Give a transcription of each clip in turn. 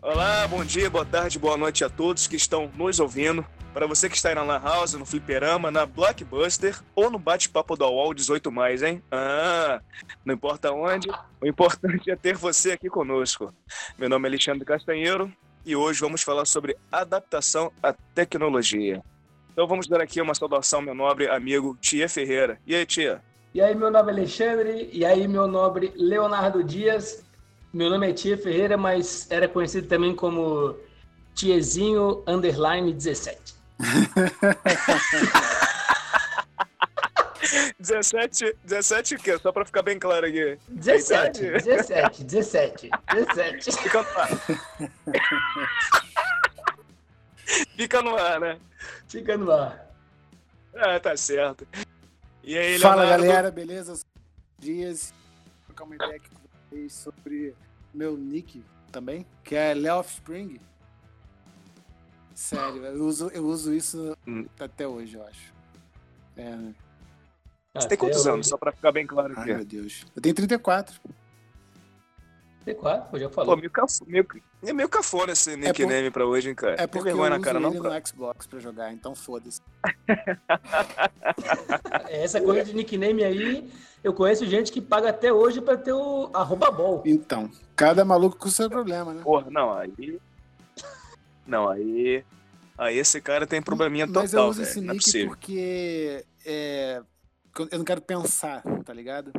Olá, bom dia, boa tarde, boa noite a todos que estão nos ouvindo. Para você que está aí na Lan House, no Fliperama, na Blockbuster ou no bate-papo da UOL 18, hein? Ah, não importa onde, o importante é ter você aqui conosco. Meu nome é Alexandre Castanheiro e hoje vamos falar sobre adaptação à tecnologia. Então vamos dar aqui uma saudação ao meu nobre amigo Tia Ferreira. E aí, Tia? E aí, meu nome é Alexandre, e aí, meu nobre Leonardo Dias. Meu nome é Tia Ferreira, mas era conhecido também como Tiezinho Underline 17. 17, 17 o quê? Só pra ficar bem claro aqui. 17, 17, 17, 17. Fica no ar. Fica no ar, né? Fica no ar. Ah, tá certo. E aí, Fala, Leonardo? galera, beleza? Dias. Vou trocar uma ideia aqui com vocês sobre meu nick também, que é Léo Spring. Sério, eu uso, eu uso isso hum. até hoje, eu acho. É. Você tem quantos anos? Só pra ficar bem claro aqui. Ai, meu Deus. Eu tenho 34. 34? Pô, já falou. Pô, meio, caf... meio... É meio cafona esse nickname é por... pra hoje, hein, cara? É porque vergonha eu na cara, uso não, ele no Xbox pra jogar, então foda-se. Essa coisa de nickname aí, eu conheço gente que paga até hoje pra ter o arroba bol. Então, cada maluco com o seu problema, né? Porra, não, aí... Não, aí... Aí esse cara tem probleminha total, Mas eu uso véio. esse não é nick porque... É, eu não quero pensar, tá ligado?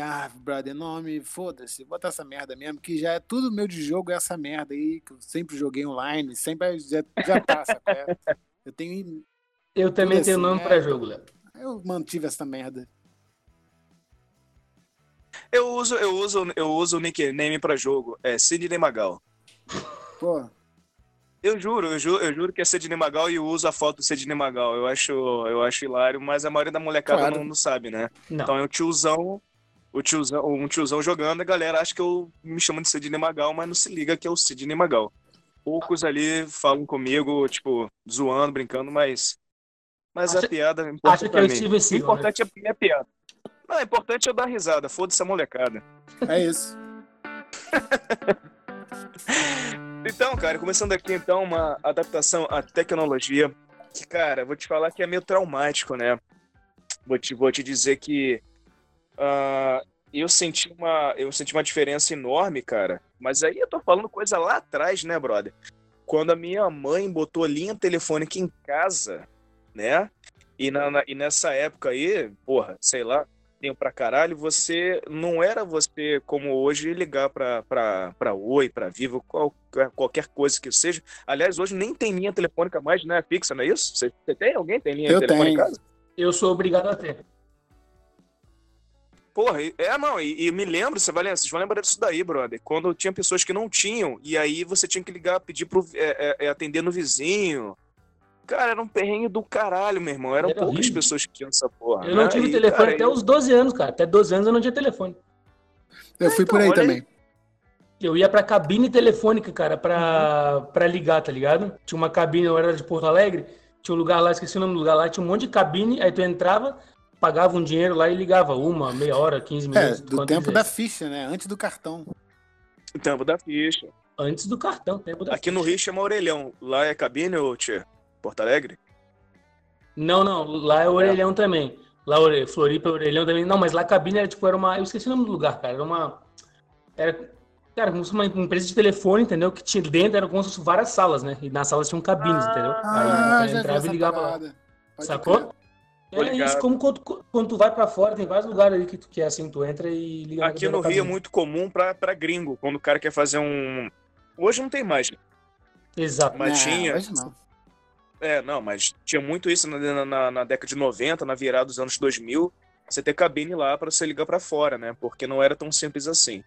Ah, brother, nome, foda-se, bota essa merda mesmo, que já é tudo meu de jogo, é essa merda aí, que eu sempre joguei online, sempre já, já passa, Eu tenho. Eu também tenho nome é, pra jogo, Léo. Eu mantive essa merda. Eu uso, eu uso, eu uso o nickname pra jogo, é Sidney Magal. Pô, eu juro, eu juro, eu juro que é Sidney Magal e eu uso a foto do Sidney Magal. Eu acho, eu acho hilário, mas a maioria da molecada claro. não, não, sabe, né? Não. Então é o tiozão, o tiozão, um tiozão jogando, a galera acha que eu me chamo de Sidney Magal, mas não se liga que é o Sidney Magal. Poucos ali falam comigo, tipo, zoando, brincando, mas mas acha, a piada importa acha que é o Steven O importante né? é a piada. Não, o importante é eu dar risada, foda-se a molecada. É isso. Então, cara, começando aqui então uma adaptação à tecnologia, que, cara, vou te falar que é meio traumático, né? Vou te, vou te dizer que uh, eu senti uma eu senti uma diferença enorme, cara. Mas aí eu tô falando coisa lá atrás, né, brother? Quando a minha mãe botou linha telefônica em casa, né? E, na, na, e nessa época aí, porra, sei lá, tempo pra caralho, você não era você como hoje ligar pra, pra, pra Oi, pra Vivo, qualquer, qualquer coisa que seja. Aliás, hoje nem tem linha telefônica mais, né? Fixa, não é isso? Você, você tem? Alguém tem linha Eu telefônica tenho. em casa? Eu sou obrigado a ter. Porra, é, não, e, e me lembro, você vai, vocês vão lembrar disso daí, brother. Quando tinha pessoas que não tinham, e aí você tinha que ligar, pedir pro é, é, é atender no vizinho, Cara, era um perrengue do caralho, meu irmão. Eram era poucas horrível. pessoas que tinham essa porra. Eu não né? tive e, telefone cara, até eu... os 12 anos, cara. Até 12 anos eu não tinha telefone. Eu fui então, por aí também. Aí. Eu ia pra cabine telefônica, cara, pra, pra ligar, tá ligado? Tinha uma cabine, eu era de Porto Alegre, tinha um lugar lá, esqueci o nome do lugar lá, tinha um monte de cabine, aí tu entrava, pagava um dinheiro lá e ligava uma, meia hora, 15 minutos. É, do tempo da ficha, né? Antes do cartão. O tempo da ficha. Antes do cartão, tempo da Aqui ficha. no Rio chama orelhão. Lá é cabine, ô tia? Porto Alegre? Não, não, lá é Orelhão é. também. Lá Floripa, Orelhão também. Não, mas lá a cabine era tipo, era uma. Eu esqueci o nome do lugar, cara. Era uma. Era. Cara, como se uma empresa de telefone, entendeu? Que tinha dentro, eram como se fosse várias salas, né? E nas salas tinham cabines, ah, entendeu? Aí entrava e ligava lá. Sacou? É isso, como quando, quando tu vai pra fora, tem vários lugares ali que, tu, que é assim, tu entra e liga Aqui no Rio é muito comum pra, pra gringo, quando o cara quer fazer um. Hoje não tem mais. Exato. Mas não, tinha. Hoje não. É, não, mas tinha muito isso na, na, na, década de 90, na virada dos anos 2000, você ter cabine lá para você ligar para fora, né? Porque não era tão simples assim.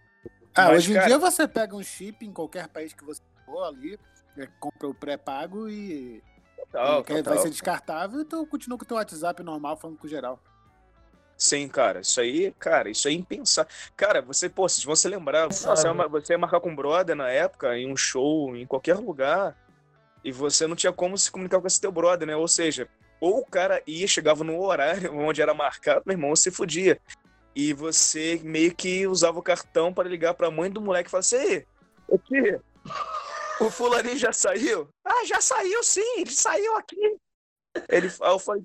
Ah, mas, hoje em cara... dia você pega um chip em qualquer país que você for ali, é, compra o pré-pago e, total, e total. vai ser descartável, então continua com o teu WhatsApp normal falando com geral. Sim, cara, isso aí, cara, isso aí é impensar. Cara, você, pô, se você lembrar, você ia, você ia marcar com um brother na época, em um show, em qualquer lugar, e você não tinha como se comunicar com esse teu brother, né? Ou seja, ou o cara ia, chegava no horário onde era marcado, meu irmão, você fudia. E você meio que usava o cartão para ligar para a mãe do moleque e falar assim: aqui, o fulaninho já saiu? Ah, já saiu sim, ele saiu aqui. Ele, eu falei,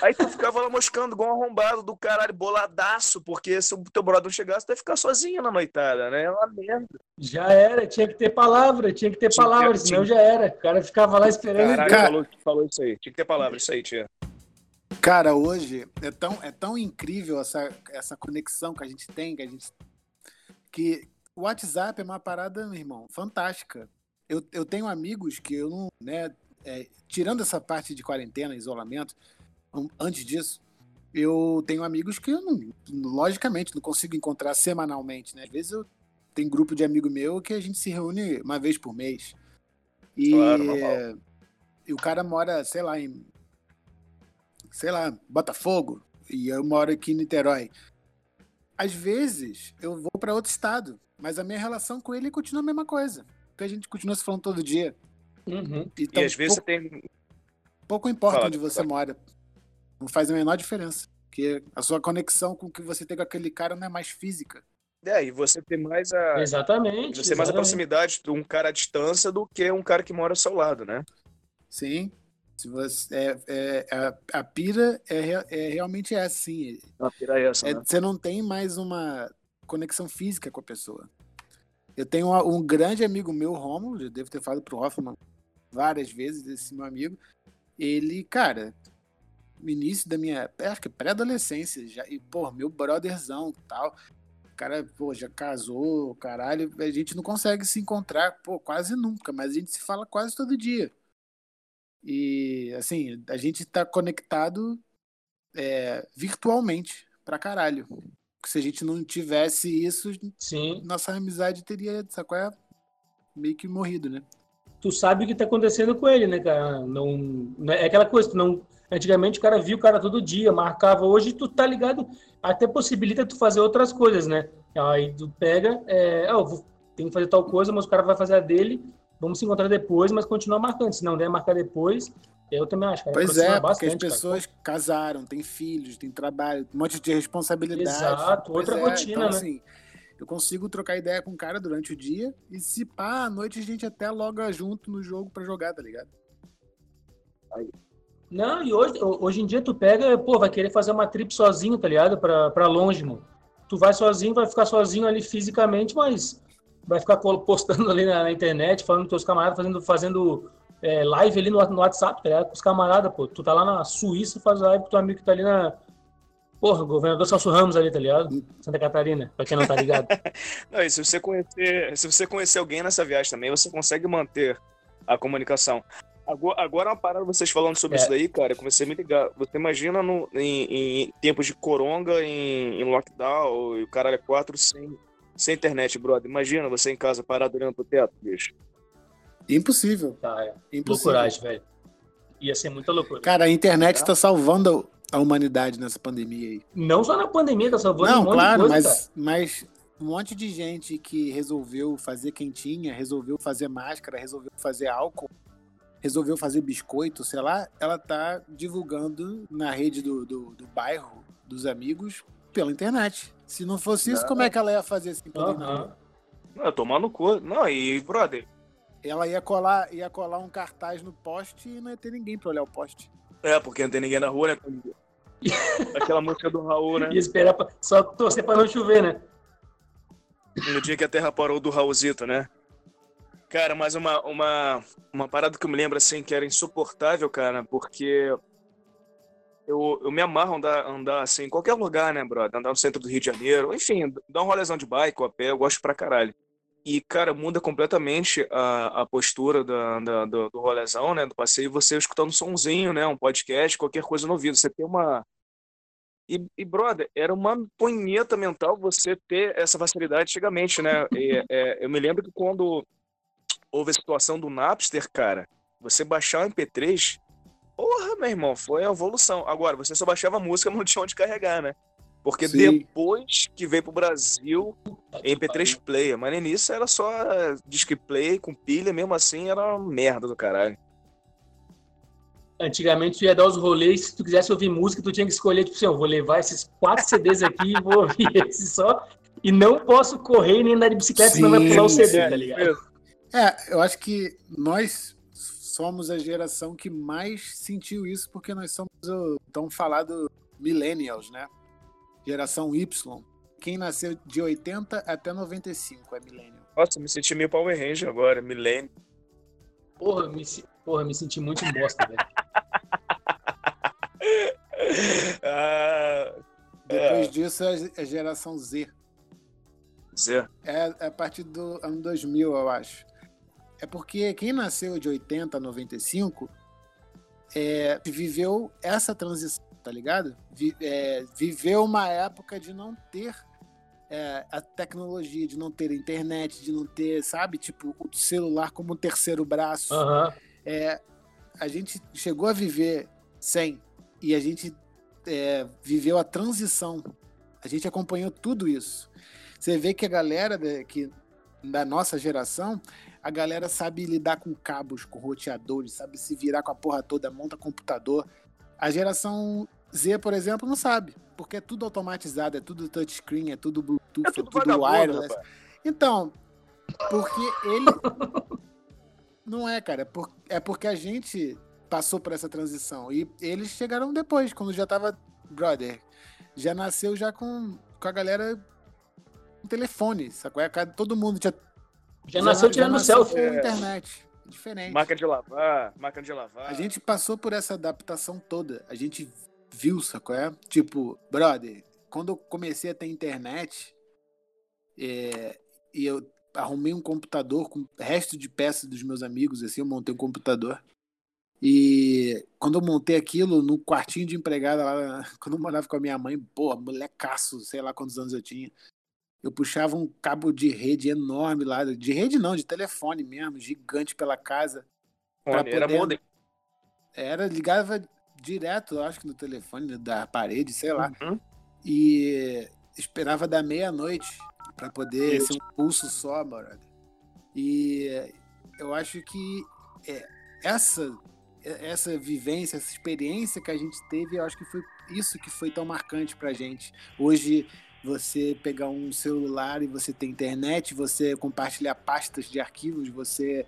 Aí tu ficava lá moscando igual um arrombado do caralho, boladaço, porque se o teu brother não chegasse, tu ia ficar sozinho na noitada, né? É uma merda. Já era, tinha que ter palavra, tinha que ter tinha palavra, que, senão tinha... já era. O cara ficava lá esperando. Caralho, cara... falou, falou isso aí. Tinha que ter palavra, isso aí, tia. Cara, hoje é tão, é tão incrível essa, essa conexão que a gente tem, que a gente. que o WhatsApp é uma parada, meu irmão, fantástica. Eu, eu tenho amigos que eu não. Né, é, tirando essa parte de quarentena, isolamento, antes disso, eu tenho amigos que eu não, logicamente, não consigo encontrar semanalmente, né? Às vezes eu tenho grupo de amigo meu que a gente se reúne uma vez por mês. E, claro, e o cara mora, sei lá, em sei lá, Botafogo, e eu moro aqui em Niterói. Às vezes eu vou para outro estado, mas a minha relação com ele continua a mesma coisa. Porque a gente continua se falando todo dia. Uhum. Então, e às vezes pouco, você tem. Pouco importa Fala, onde você mora. Não faz a menor diferença. Porque a sua conexão com o que você tem com aquele cara não é mais física. É, e você tem mais a. Exatamente. Você tem mais a proximidade de um cara à distância do que um cara que mora ao seu lado, né? Sim. Se você, é, é, a, a pira é, é realmente essa, sim. A pira é essa. É, né? Você não tem mais uma conexão física com a pessoa. Eu tenho um, um grande amigo meu, Romulo, já devo ter falado pro Hoffman várias vezes, esse meu amigo. Ele, cara, início da minha, acho que pré-adolescência, já, e, pô, meu brotherzão tal. O cara, pô, já casou, caralho, a gente não consegue se encontrar, pô, quase nunca, mas a gente se fala quase todo dia. E, assim, a gente tá conectado é, virtualmente pra caralho. Se a gente não tivesse isso, Sim. nossa amizade teria, sacou? É meio que morrido, né? Tu sabe o que tá acontecendo com ele, né, cara? Não, não é aquela coisa, tu não Antigamente o cara via o cara todo dia, marcava. Hoje tu tá ligado, até possibilita tu fazer outras coisas, né? Aí tu pega, é, oh, vou, tem que fazer tal coisa, mas o cara vai fazer a dele, vamos se encontrar depois, mas continua marcando. Se não der marcar depois, eu também acho. Cara, pois é, porque as pessoas cara. casaram, têm filhos, têm trabalho, um monte de responsabilidade. Exato, outra é, rotina, então, né? Assim, eu consigo trocar ideia com o cara durante o dia e se pá, à noite a gente até loga junto no jogo para jogar, tá ligado? Aí. Não, e hoje, hoje em dia tu pega, pô, vai querer fazer uma trip sozinho, tá ligado? Pra, pra longe, mano. Tu vai sozinho, vai ficar sozinho ali fisicamente, mas vai ficar postando ali na, na internet, falando com teus camaradas, fazendo, fazendo é, live ali no, no WhatsApp, tá ligado? Com os camaradas, pô. Tu tá lá na Suíça, faz live com teu amigo que tá ali na. Porra, governador Celso Ramos ali, tá ligado? Santa Catarina, pra quem não tá ligado. não, e se você conhecer, se você conhecer alguém nessa viagem também, você consegue manter a comunicação. Agora, agora uma parada vocês falando sobre é. isso daí, cara, eu comecei a me ligar. Você imagina no, em, em tempos de coronga, em, em lockdown, e o caralho é quatro sem, sem internet, brother. Imagina você em casa parado olhando pro teto, bicho. Impossível. Tá, é. Impossível. Loucuragem, velho. Ia ser muita loucura. Cara, a internet está salvando a humanidade nessa pandemia aí. Não só na pandemia, tá salvando Não, um monte claro, de coisa, mas, mas um monte de gente que resolveu fazer quentinha, resolveu fazer máscara, resolveu fazer álcool, resolveu fazer biscoito, sei lá, ela tá divulgando na rede do, do, do bairro, dos amigos, pela internet. Se não fosse isso, não. como é que ela ia fazer assim? Uhum. Não, tomar no cu. Não, e, brother. Ela ia colar, ia colar um cartaz no poste e não ia ter ninguém pra olhar o poste. É, porque não tem ninguém na rua, né? Aquela música do Raul, né? E esperar pra, só torcer pra não chover, né? No dia que a terra parou do Raulzito, né? Cara, mas uma, uma, uma parada que eu me lembro, assim, que era insuportável, cara, porque eu, eu me amarro andar, andar, assim, em qualquer lugar, né, brother? Andar no centro do Rio de Janeiro, enfim, dar um rolezão de bike ou a pé, eu gosto pra caralho. E, cara, muda completamente a, a postura do, do rolezão, né, do passeio, você escutando um sonzinho, né, um podcast, qualquer coisa no ouvido. Você tem uma... E, e, brother, era uma punheta mental você ter essa facilidade antigamente, né? E, é, eu me lembro que quando houve a situação do Napster, cara, você baixar o MP3, porra, meu irmão, foi a evolução. Agora, você só baixava música, não tinha onde carregar, né? Porque Sim. depois que veio pro Brasil, MP3 player, mas no início era só disc play com pilha, mesmo assim era uma merda do caralho. Antigamente tu ia dar os rolês, se tu quisesse ouvir música, tu tinha que escolher, tipo assim, eu vou levar esses quatro CDs aqui e vou ouvir esse só. E não posso correr nem andar de bicicleta, sim, senão vai pular o CD, sim. tá ligado? É, eu acho que nós somos a geração que mais sentiu isso, porque nós somos o tão falado millennials, né? Geração Y. Quem nasceu de 80 até 95 é millennial. Nossa, me senti meio Power Ranger agora, millennial. Porra, me, porra, me senti muito bosta, velho. ah, Depois é. disso é a geração Z. Z? É, é a partir do ano 2000, eu acho. É porque quem nasceu de 80 a 95 é, viveu essa transição, tá ligado? Vi, é, viveu uma época de não ter é, a tecnologia, de não ter internet, de não ter, sabe, tipo, o celular como um terceiro braço. Uhum. É, a gente chegou a viver sem e a gente é, viveu a transição. A gente acompanhou tudo isso. Você vê que a galera que, da nossa geração, a galera sabe lidar com cabos, com roteadores, sabe se virar com a porra toda, monta computador. A geração Z, por exemplo, não sabe, porque é tudo automatizado, é tudo touchscreen, é tudo Bluetooth, é tudo, é tudo wireless. Então, porque ele. não é, cara, é porque a gente passou por essa transição. E eles chegaram depois, quando já tava. Brother, já nasceu já com, com a galera com telefone, sacou? É, todo mundo já. Já, já nasceu tirando selfie. É. internet. Diferente. Máquina de lavar, máquina de lavar. A gente passou por essa adaptação toda. A gente viu, sacou? É? Tipo, brother, quando eu comecei a ter internet, é, e eu arrumei um computador com resto de peças dos meus amigos, assim, eu montei um computador. E quando eu montei aquilo no quartinho de empregada lá, quando eu morava com a minha mãe, pô, molecaço, sei lá quantos anos eu tinha. Eu puxava um cabo de rede enorme lá, de rede não, de telefone mesmo, gigante pela casa. Poder... Era modem. Era, ligava direto, acho que no telefone da parede, sei lá. Uhum. E esperava da meia-noite para poder Isso. ser um pulso só, brother. E eu acho que é, essa essa vivência, essa experiência que a gente teve, eu acho que foi isso que foi tão marcante pra gente. Hoje, você pegar um celular e você ter internet, você compartilhar pastas de arquivos, você,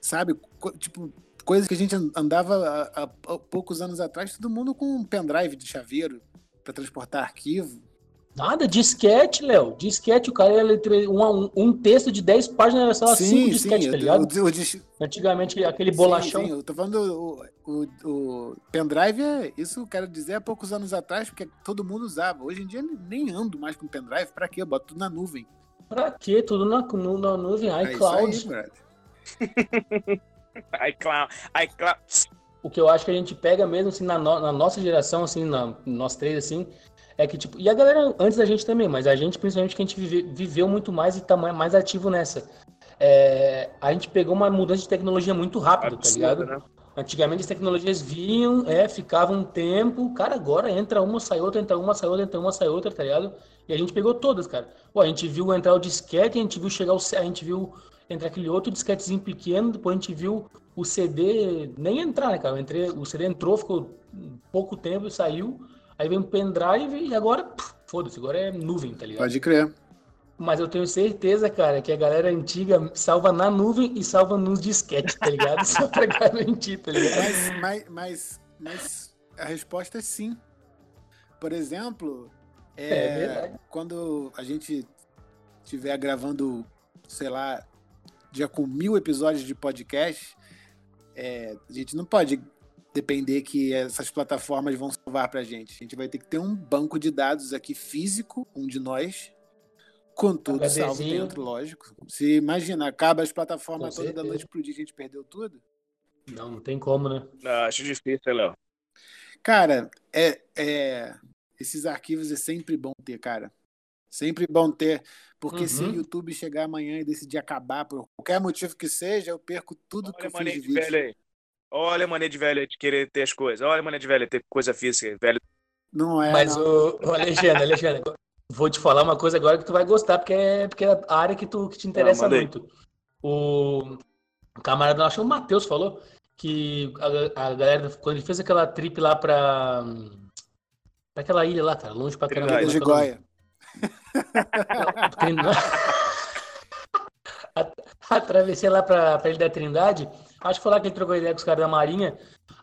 sabe, tipo, coisas que a gente andava há, poucos anos atrás, todo mundo com um pendrive de chaveiro para transportar arquivo. Nada, disquete, Léo. Disquete, o cara ia ler um, um, texto de 10 páginas, era só 5 disquetes, tá ligado? O, o, o, Antigamente, aquele bolachão. Sim, sim, eu tô falando o, o, pendrive, é, isso eu quero dizer há poucos anos atrás, porque todo mundo usava. Hoje em dia nem ando mais com pendrive, pra quê? Eu boto tudo na nuvem. Pra quê? Tudo na, no, na nuvem, iCloud. É isso aí, iCloud, iCloud. O que eu acho que a gente pega mesmo, assim, na, no, na nossa geração, assim, na, nós três, assim, é que, tipo, e a galera antes da gente também, mas a gente, principalmente, que a gente vive, viveu muito mais e tá mais ativo nessa. É, a gente pegou uma mudança de tecnologia muito rápido, tá ligado? Né? Antigamente as tecnologias vinham, é, ficavam um tempo, cara, agora entra uma, sai outra, entra uma, sai outra, entra uma, sai outra, tá ligado? E a gente pegou todas, cara. Pô, a gente viu entrar o disquete, a gente viu chegar o. A gente viu entrar aquele outro disquetezinho pequeno, depois a gente viu o CD nem entrar, né, cara? Entrei, o CD entrou, ficou pouco tempo e saiu. Aí vem o pendrive e agora, foda-se, agora é nuvem, tá ligado? Pode crer. Mas eu tenho certeza, cara, que a galera antiga salva na nuvem e salva nos disquetes, tá ligado? Só pra garantir, tá ligado? Mas, mas, mas, mas a resposta é sim. Por exemplo, é, é quando a gente estiver gravando, sei lá, já com mil episódios de podcast, é, a gente não pode depender que essas plataformas vão salvar pra gente. A gente vai ter que ter um banco de dados aqui físico, um de nós, com tudo salvo dentro, lógico. Se imagina, acaba as plataformas toda da noite pro dia, a gente perdeu tudo. Não, não tem como, né? Não, acho difícil, Léo. Cara, é, é, esses arquivos é sempre bom ter, cara. Sempre bom ter. Porque uhum. se o YouTube chegar amanhã e decidir acabar por qualquer motivo que seja, eu perco tudo Olha que eu fiz de vídeo. Velho aí. Olha a mania de velho de querer ter as coisas. Olha a mania de velho ter coisa física, velho. Não é. Mas não. o, o Alexandre, Alexandre, vou te falar uma coisa agora que tu vai gostar, porque é, porque é a área que, tu, que te interessa manda aí. muito. O camarada, acho que o Matheus falou que a, a galera, quando ele fez aquela trip lá pra, pra aquela ilha lá, cara, longe pra caramba. Trindade. de? Goia. Atravessei lá pra, pra Ilha da Trindade. Acho que foi lá que ele trocou ideia com os caras da Marinha.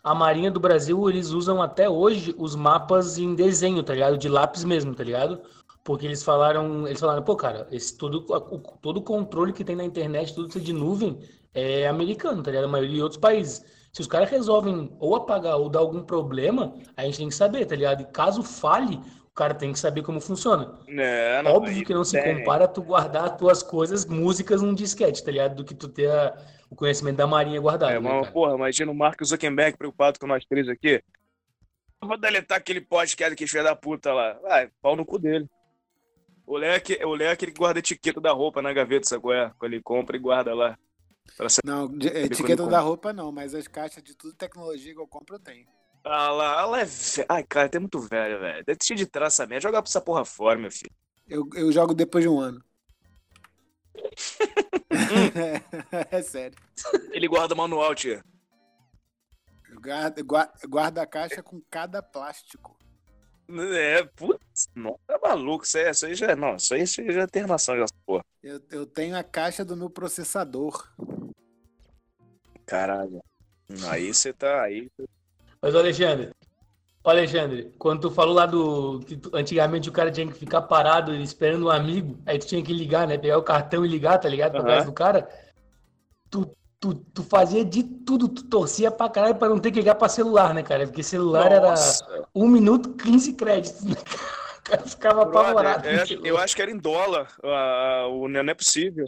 A Marinha do Brasil, eles usam até hoje os mapas em desenho, tá ligado? De lápis mesmo, tá ligado? Porque eles falaram, eles falaram, pô, cara, esse todo, o, todo controle que tem na internet, tudo isso de nuvem, é americano, tá ligado? A maioria de outros países. Se os caras resolvem ou apagar ou dar algum problema, a gente tem que saber, tá ligado? E caso falhe, o cara tem que saber como funciona. É, não, Óbvio que não se tem. compara tu guardar as tuas coisas, músicas num disquete, tá ligado? Do que tu ter a- o conhecimento da marinha guardado, É, né, mas, porra, imagina o Mark Zuckerberg preocupado com nós três aqui. Eu vou deletar aquele podcast que filho da puta lá. Vai, pau no cu dele. O Léo é o aquele que guarda etiqueta da roupa na gaveta, sabe qual é? Quando ele compra e guarda lá. Não, etiqueta compra. da roupa não, mas as caixas de tudo tecnologia que eu compro eu tenho. Ah lá, ela é velho. Ai, cara, tem muito velho, velho. Deve cheio de traça mesmo. Joga pra essa porra fora, meu filho. Eu, eu jogo depois de um ano. é sério. Ele guarda o manual, tia. Eu guardo, gua- guardo a caixa com cada plástico. É, putz, não, tá maluco. Isso aí, isso aí já é. Não, isso aí, isso aí já é internação, já, porra. Eu, eu tenho a caixa do meu processador. Caralho. Aí você tá aí. Mas, Alexandre, ô, Alexandre, quando tu falou lá do. que tu- antigamente o cara tinha que ficar parado esperando um amigo, aí tu tinha que ligar, né? Pegar o cartão e ligar, tá ligado? Pra Aham. casa do cara. Tu, tu, tu fazia de tudo, tu torcia pra caralho pra não ter que ligar pra celular, né, cara? Porque celular Nossa, era 1 minuto 15 créditos. né? O cara ficava apavorado. é, eu acho que era em dólar. o, não é possível.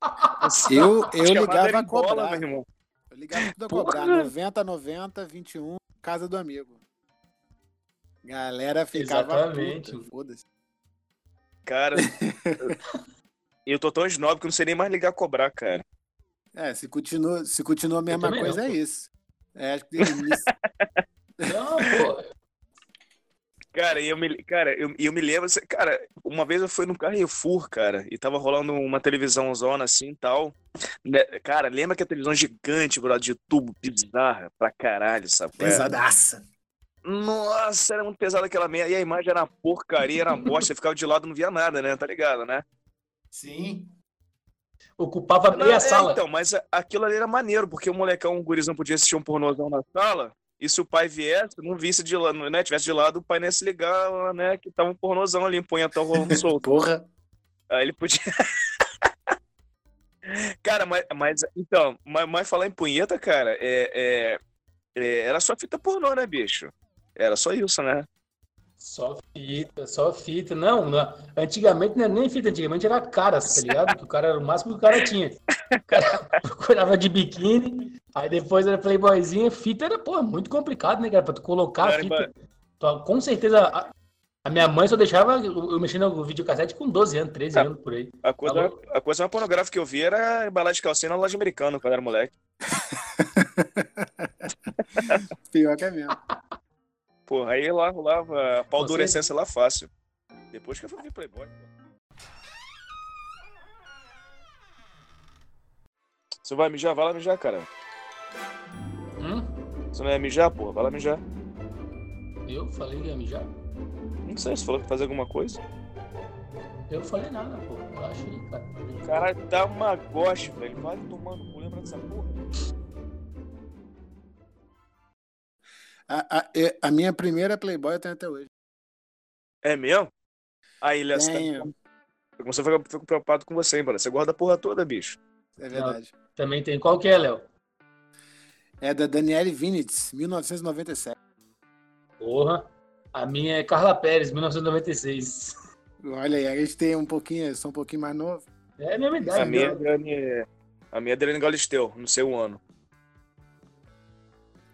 Eu, eu ligava a em dólar, cobrar. meu irmão. Eu ligava tudo a Porra. cobrar. 90, 90, 21, casa do amigo. Galera ficava Exatamente. puta, foda-se. Cara, eu tô tão snob que eu não sei nem mais ligar a cobrar, cara. É, se continua, se continua a mesma coisa, não, é pô. isso. É, acho que início- Não, pô. Cara, e eu me, cara, eu, eu me lembro, assim, cara, uma vez eu fui no Carrefour, cara, e tava rolando uma televisão zona assim e tal. Né, Cara, lembra que a televisão gigante, bro, de tubo bizarra pra caralho, sabe? é? pesadaça. Nossa, era muito pesada aquela merda. E a imagem era uma porcaria, era uma bosta. Ficava de lado e não via nada, né? Tá ligado, né? Sim. Ocupava meia é, sala. então, mas a- aquilo ali era maneiro, porque o molecão, o gurizão podia assistir um pornozão na sala, e se o pai viesse, não visse de lado, né? Tivesse de lado, o pai não ia se ligar, né? Que tava um pornozão ali, um punhetão rolando solto. Porra. Aí ele podia. Cara, mas, mas então, mas, mas falar em punheta, cara, é, é- é, era só fita pornô, né, bicho? Era só isso, né? Só fita, só fita. Não, não- antigamente não era nem fita, antigamente era caras, tá ligado? Que o cara era o máximo que o cara tinha. O cara procurava de biquíni, aí depois era playboyzinha. Fita era, pô, muito complicado, né, cara? Pra tu colocar a Era, fita. Tu- com certeza, a, a minha mãe só deixava eu eu mexendo no videocassete com 12 anos, 13 Ah. anos por aí. A coisa, Alô? a coisa mais pornográfica que eu vi era embalagem de calcinha na loja americana quando era moleque. Pior que é mesmo. Porra, aí lá rolava pau Você- lá fácil. Depois que eu fui ver Playboy. pô. Você vai mijar? Vai lá mijar, cara. Hum? Você não ia mijar, porra? Vai lá mijar. Eu falei que ia mijar? Não sei, você falou que fazer alguma coisa. Eu falei nada, pô. Relaxa aí, cara. Caralho, dá uma goste, velho. Vai tomando cu, lembra dessa porra? A, a, a minha primeira Playboy eu tenho até hoje. É mesmo? Aí, Léo, você tá... Foi, fico preocupado com você, hein, mano. Você guarda a porra toda, bicho. É verdade. Também tem. Qual que é, Léo? É da Daniele Vinitz, 1997. Porra. A minha é Carla Pérez, 1996. Olha aí, a gente tem um pouquinho, sou um pouquinho mais novo. É a mesma idade. A minha é né? Dani... A minha é Adriane Galisteu, no seu ano.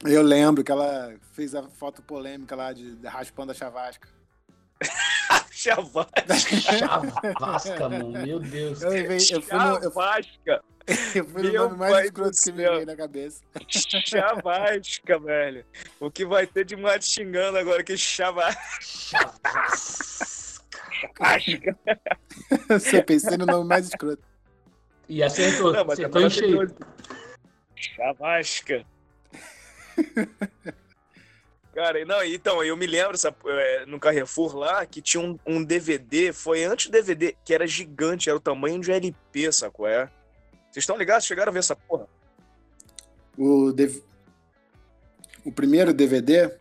Eu lembro que ela fez a foto polêmica lá de, de raspando a chavasca. Chavasca. Chavasca, mano. Meu Deus. Eu, levei- eu fui no, eu, Foi o Meu nome mais escroto que me veio na cabeça. Chavasca, velho. O que vai ter de mato xingando agora que chavasca. Você pensei no nome mais escroto. E acertou, Não, mas acertou em cheio. Chavasca. Cara, e não, então, eu me lembro sabe, é, no Carrefour lá que tinha um, um DVD, foi antes do DVD, que era gigante, era o tamanho de um LP, sacou? É? Vocês estão ligados? Chegaram a ver essa porra? O, DV o primeiro DVD,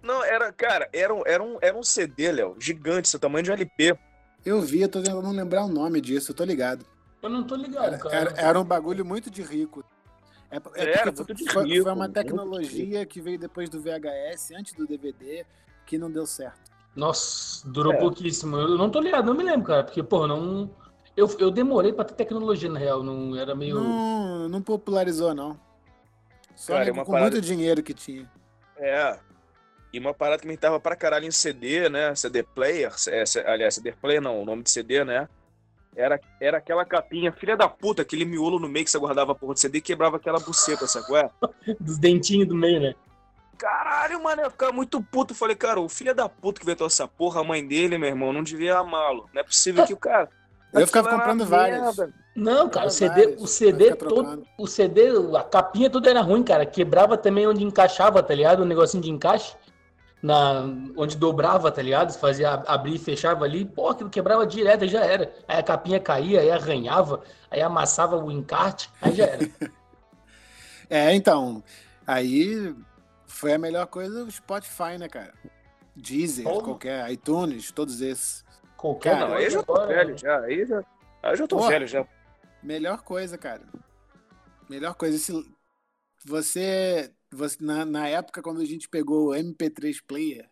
Não, era, cara, era um, era um, era um CD, Léo, gigante, seu tamanho de um LP. eu vi, eu tô tentando lembrar o nome disso, eu tô ligado. Eu não tô ligado, Era, cara. era- era um bagulho muito de rico. É, é Era porque muito de foi, rico, foi uma tecnologia que veio depois do VHS, antes do DVD, que não deu certo. Nossa, durou É. pouquíssimo. Eu não tô ligado, não me lembro, cara. Porque, porra, não. Eu, eu demorei pra ter tecnologia, na real. Não era meio. Não, não popularizou, não. Só Cara, é com parada- muito dinheiro que tinha. É. E uma parada que me tava pra caralho em CD, né? CD player, é, C- aliás, CD player não, o nome de CD, né? Era, era aquela capinha, filha da puta, aquele miolo no meio que você guardava a porra de CD e quebrava aquela buceta, sabe? qual é? Dos dentinhos do meio, né? Caralho, mano, eu ficava muito puto. Falei, cara, o filho da puta que inventou essa porra, a mãe dele, meu irmão, não devia amá-lo. Não é possível que o cara. Eu ficava comprando merda. Não, cara, o CD, vários, o CD todo. O CD, a capinha toda era ruim, cara. Quebrava também onde encaixava, tá ligado? O negocinho de encaixe. Na, onde dobrava, tá ligado? Você fazia abrir e fechava ali, pô, aquilo quebrava direto e já era. Aí a capinha caía, aí arranhava, aí amassava o encarte, aí já era. É, então, aí foi a melhor coisa o Spotify, né, cara? Deezer, Porra. qualquer, iTunes, todos esses. Qualquer Cara, Não, aí eu já tô agora- velho já. Aí já, aí eu já tô Porra. velho já. Melhor coisa, cara. Melhor coisa. Se você, você na, na época, quando a gente pegou o MP3 Player,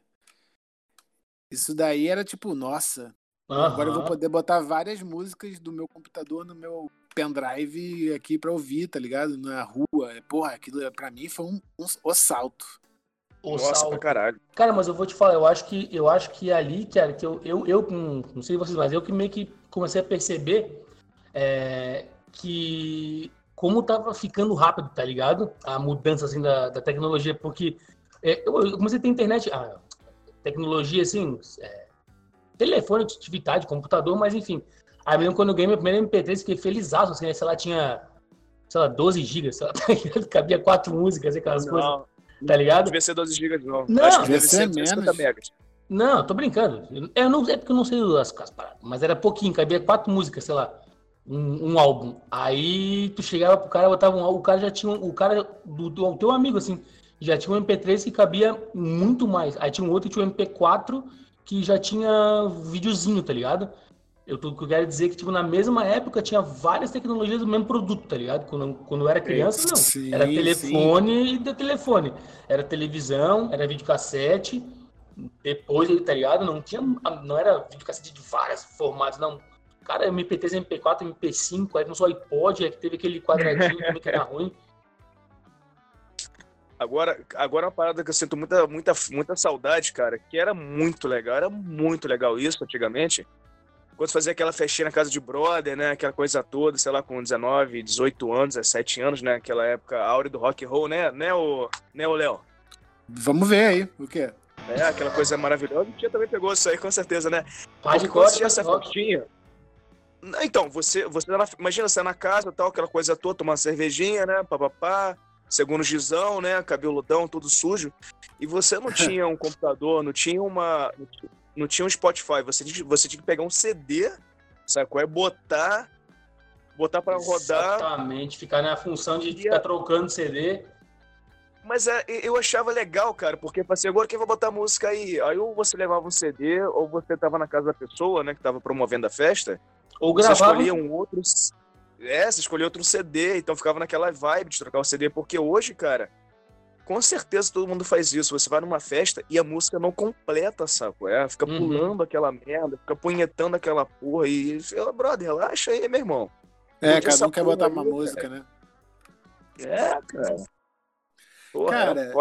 isso daí era tipo, nossa, agora eu vou poder botar várias músicas do meu computador no meu pendrive aqui pra ouvir, tá ligado? Na rua. Porra, aquilo pra mim foi um, um, o salto. O Nossa, caralho. Cara, mas eu vou te falar, eu acho que eu acho que ali, cara, que eu, eu, eu hum, não sei vocês, mas eu que meio que comecei a perceber é, que como tava ficando rápido, tá ligado? A mudança assim da, da tecnologia, porque é, eu, eu comecei a ter internet, a tecnologia assim, é, telefone, atividade, computador, mas enfim. Aí mesmo quando eu ganhei meu primeiro MP3, fiquei felizaço, assim, né? sei lá, tinha, sei lá, 12 GB, sei lá, tá ligado? cabia quatro músicas, aquelas coisas, Não, tá ligado? devia ser 12 GB, não. Não, Acho que devia deve ser ser 50 menos. megas. Não, tô brincando. Eu não, é porque eu não sei as, as paradas, mas era pouquinho, cabia quatro músicas, sei lá, um, um álbum. Aí tu chegava pro cara, botava um álbum, o cara já tinha, um- o cara do, do teu amigo, assim, já tinha um MP3 que cabia muito mais. Aí tinha um outro que tinha um MP4 que já tinha videozinho, tá ligado? Eu, tô- eu quero dizer é que, tipo, na mesma época tinha várias tecnologias do mesmo produto, tá ligado? Quando, quando eu era criança, não. Sim, Era sim. telefone e de telefone. Era televisão, era videocassete. Depois, tá ligado? Não tinha, não era videocassete de vários formatos, não. Cara, MP3, MP4, MP5, aí começou o iPod, aí que teve aquele quadradinho também que era ruim. Agora, agora uma parada que eu sinto muita, muita, muita saudade, cara, que era muito legal, era muito legal isso antigamente. Quando você fazia aquela festinha na casa de brother, né? Aquela coisa toda, sei lá, com 19, 18 anos, 17 anos, né? Aquela época áurea do rock and roll, né? Né, o, né, o Léo? Vamos ver aí, o quê? É, aquela coisa maravilhosa. O Tia também pegou isso aí, com certeza, né? Hardcore, quando tinha essa festinha. Então, você, você tá na- imagina, você tá na casa tal, aquela coisa toda, tomar uma cervejinha, né? Papapá, segundo gizão, né? Cabeludão, todo sujo. E você não tinha um computador, não tinha uma. Não ti- Não tinha um Spotify. Você, tinha- você tinha que pegar um CD, sacou? É botar. Botar pra rodar. Exatamente, ficar na função de ficar trocando CD. Mas é, eu achava legal, cara, porque assim, agora quem vai botar música aí? Aí ou você levava um CD, ou você tava na casa da pessoa, né, que tava promovendo a festa. Ou Você gravava. escolhia um outro. É, você escolhia outro CD, então ficava naquela vibe de trocar o CD, porque hoje, cara, com certeza todo mundo faz isso. Você vai numa festa e a música não completa, saco? É, fica Uhum. pulando aquela merda, fica punhetando aquela porra e fala, brother, relaxa aí, meu irmão. É, cada um quer botar aí, uma cara. música, né? É, cara. Porra, Cara, é.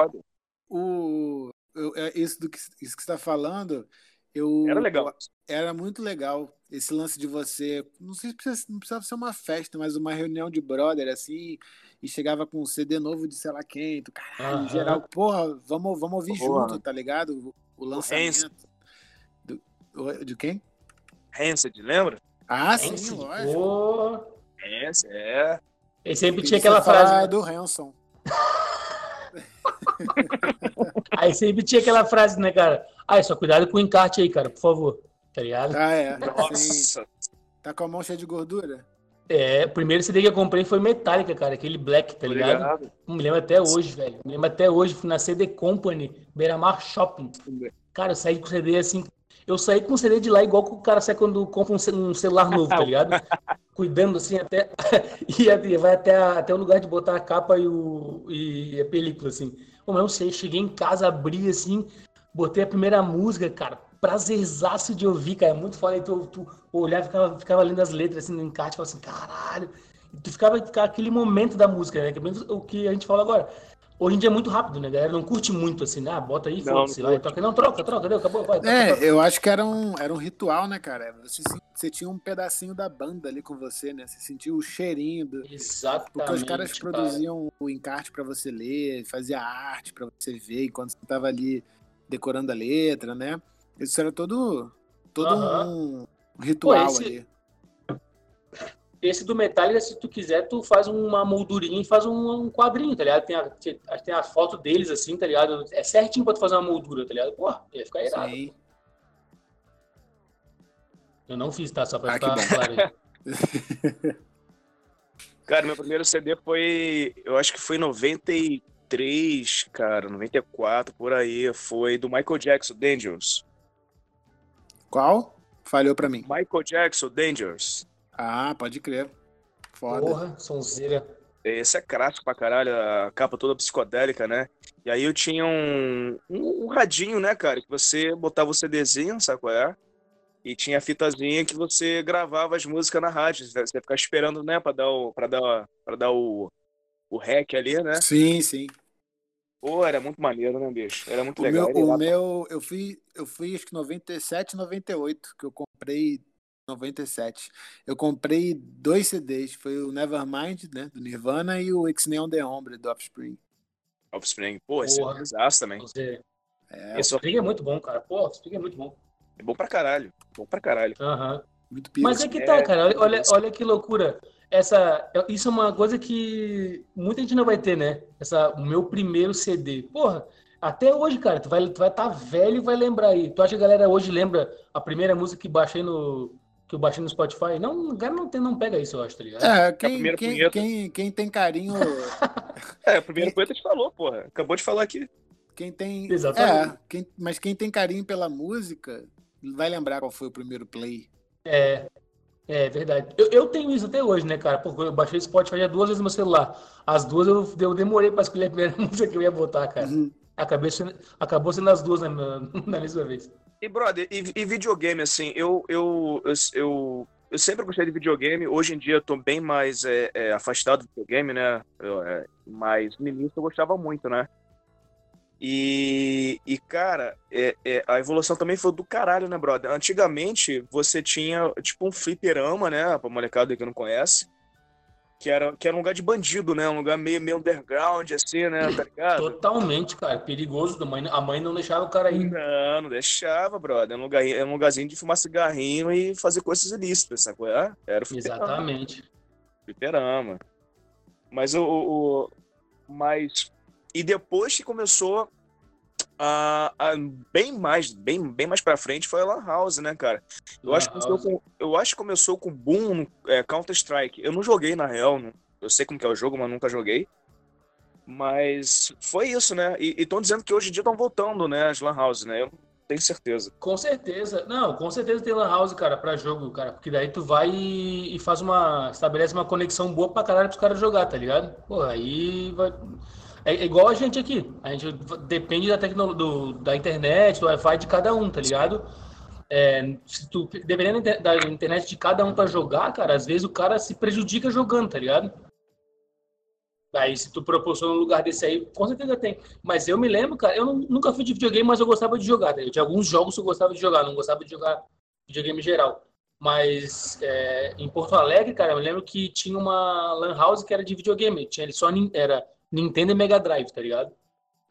O, é isso, do que, isso que você está falando, Eu, Era legal. Era muito legal esse lance de você. Não sei se precisa, não precisava ser uma festa, mas uma reunião de brother, assim, e chegava com um CD novo de sei lá quem, tu, caralho, geral, porra, vamos, vamos ouvir Porra. junto, tá ligado? O, o lançamento. Do, o- de quem? Rancid, lembra? Ah, sim, Esse, lógico. pô, Rancid, é. Ele sempre tinha que aquela frase. do Hanson. Aí sempre tinha aquela frase, né, cara? Ah, só cuidado com o encarte aí, cara, por favor. Tá ligado? Ah, é. Sim. Nossa. Tá com a mão cheia de gordura? É, o primeiro CD que eu comprei foi Metallica, cara, aquele Black, tá ligado? Obrigado. Não me lembro até hoje, velho. Me lembro até hoje, fui na CD Company, Beira-Mar Shopping. Cara, eu saí com CD assim. Eu saí com CD de lá igual que o cara sai quando compra um ce- celular novo, tá ligado? Cuidando assim até. e vai até, a- até o lugar de botar a capa e, o, e a película, assim. Mas eu sei, cheguei em casa, abri assim, botei a primeira música, cara. Prazerzaço de ouvir, cara. Muito foda. Aí tu, tu olhava, ficava, ficava lendo as letras assim no encarte, falava assim, caralho. E tu ficava, ficava aquele momento da música, né? Que é o que a gente fala agora. Hoje em dia é muito rápido, né? A galera não curte muito assim, né? Ah, bota aí, foda-se, vai, toca. Não, troca, troca, deu, acabou, vai. toca, É, toca. eu acho que era um, era um ritual, né, cara? Você, se- você tinha um pedacinho da banda ali com você, né? Você sentia o cheirinho do, Exatamente. Porque os caras cara. produziam o encarte pra você ler, fazia arte pra você ver enquanto você tava ali decorando a letra, né? Isso era todo, todo Aham. um ritual Pô, esse- ali. Esse do Metallica, se tu quiser, tu faz uma moldurinha e faz um, um quadrinho, tá ligado? Tem a, tem a foto deles assim, tá ligado? É certinho pra tu fazer uma moldura, tá ligado? Porra, ia ficar irado. Sim. Eu não fiz, tá? Só pra Ah, ficar claro aí. Cara, meu primeiro CD foi. Eu acho que foi em 93, cara, 94, por aí. Foi do Michael Jackson, Dangerous. Qual? Falhou pra mim. Michael Jackson, Dangerous. Ah, pode crer. Foda. Porra, sonzeira. Esse é clássico pra caralho, a capa toda psicodélica, né? E aí eu tinha um, um, um radinho, né, cara, que você botava o CDzinho, sabe qual é? E tinha a fitazinha que você gravava as músicas na rádio. Você ia ficar esperando, né, pra dar o, pra dar, pra dar o, o rec ali, né? Sim, sim. Pô, era muito maneiro, né, bicho? Era muito O legal. meu, Era o irado. meu, eu fui, eu fui acho que 97, 98, que eu comprei 97. Eu comprei dois CDs, foi o Nevermind, né, do Nirvana e o X-Men on the Ombre do Offspring. Offspring. Pô, esse é Porra. desastre também. Sonzeira. É, Esse O Spring é muito bom, cara. Pô, o Spring é muito bom. é bom pra caralho. Bom pra caralho. Aham. muito. Mas é que é, tá, cara. Olha, olha, que loucura. Essa, isso é uma coisa que muita gente não vai ter, né? Essa, o meu primeiro CD. Porra, até hoje, cara, tu vai tu vai estar velho e vai lembrar aí. Tu acha que a galera hoje lembra a primeira música que baixei no que eu baixei no Spotify? Não, a galera não, tem, não pega isso, eu acho, tá ligado? É, quem, primeira quem, punheta. quem, quem tem carinho, É, o primeiro poeta te falou, porra. Acabou de falar aqui. quem tem. Exatamente. É, quem, mas quem tem carinho pela música vai lembrar qual foi o primeiro play. É, é verdade. Eu, eu tenho isso até hoje, né, cara? Porque eu baixei o Spotify já duas vezes no meu celular. As duas eu, eu demorei pra escolher a primeira música que eu ia botar, cara. Uhum. Acabei sendo, acabou sendo as duas na, na mesma vez. E, brother, e, e videogame, assim, eu, eu, eu, eu, eu sempre gostei de videogame. Hoje em dia eu tô bem mais é, é, afastado do videogame, né? Eu, é, mas no início eu gostava muito, né? E, e cara, é, é, a evolução também foi do caralho, né, brother? Antigamente você tinha, tipo, um fliperama, né? Pra molecada que não conhece. Que era, que era um lugar de bandido, né? Um lugar meio, meio underground, assim, né? Tá ligado? Totalmente, cara. Perigoso. A mãe, a mãe não deixava o cara ir. Não, não deixava, brother. Era um, lugar, era um lugarzinho de fumar cigarrinho e fazer coisas ilícitas, qual é? Era o fliperama. Exatamente. fliperama. Mas o, o, o- Mas. E depois que começou a, a- bem mais, bem, bem mais pra frente foi a Lan House, né, cara? Eu acho, que com, eu acho que começou com o boom no é, Counter-Strike. Eu não joguei, na real. não- eu sei como que é o jogo, mas nunca joguei. Mas foi isso, né? E estão dizendo que hoje em dia estão voltando, né, as Lan House, né? Eu tenho certeza. Com certeza. Não, com certeza tem Lan House, cara, pra jogo, cara. Porque daí tu vai e, e faz uma. Estabelece uma conexão boa pra caralho pros caras jogar, tá ligado? Pô, aí vai. É é igual a gente aqui. A gente depende da tecnologia, da internet, do Wi-Fi de cada um, tá ligado? É, se tu, dependendo da inter- da internet de cada um pra jogar, cara, às vezes o cara se prejudica jogando, tá ligado? Aí, se tu proporciona um lugar desse aí, com certeza tem. Mas eu me lembro, cara, eu não, nunca fui de videogame, mas eu gostava de jogar. Tá? Eu tinha alguns jogos que eu gostava de jogar, não gostava de jogar videogame em geral. Mas é, em Porto Alegre, cara, eu me lembro que tinha uma Lan House que era de videogame. Tinha ele só era Nintendo e Mega Drive, tá ligado?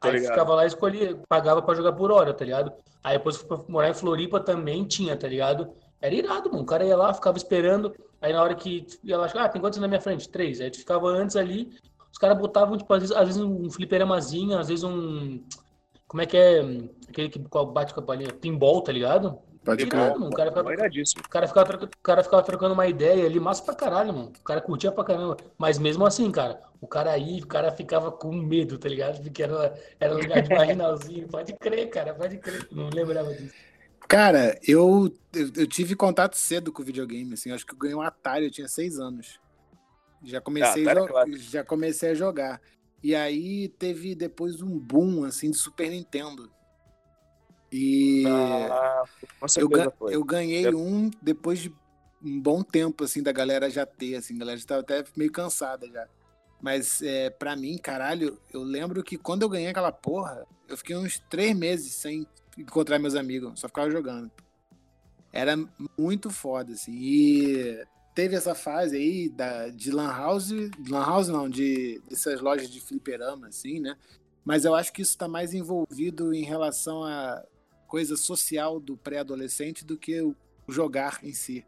Aí ligado. ficava lá e escolhia, pagava pra jogar por hora, tá ligado? Aí depois fui morar em Floripa também tinha, tá ligado? Era irado, mano. O cara ia lá, ficava esperando. Aí na hora que ia lá, ah, tem quantos na minha frente? Três. Aí tu ficava antes ali, os caras botavam, tipo, às vezes, às vezes um fliperamazinho, às vezes um. Como é que é? Aquele que bate com a palhinha? Pinball, tá ligado? Pode crer. O cara ficava, o cara ficava, troca, o cara ficava trocando uma ideia ali, massa pra caralho, mano. O cara curtia pra caramba. Mas mesmo assim, cara, o cara aí, o cara ficava com medo, tá ligado? Porque era, era um lugar de marginalzinho. pode crer, cara, pode crer. Não lembrava disso. Cara, eu, eu, eu, tive contato cedo com o videogame, assim. Acho que eu ganhei um Atari, eu tinha seis anos. Já comecei, ah, claro. já comecei a jogar. E aí teve depois um boom, assim, de Super Nintendo. E ah, eu, eu, ganhei um depois de um bom tempo, assim, da galera já ter, assim, a galera já tava até meio cansada já. Mas é, para mim, caralho, eu lembro que quando eu ganhei aquela porra, eu fiquei uns três meses sem encontrar meus amigos, só ficava jogando. Era muito foda, assim. E teve essa fase aí da, de Lan House, Lan House não, de dessas lojas de fliperama, assim, né? Mas eu acho que isso está mais envolvido em relação a coisa social do pré-adolescente do que o jogar em si.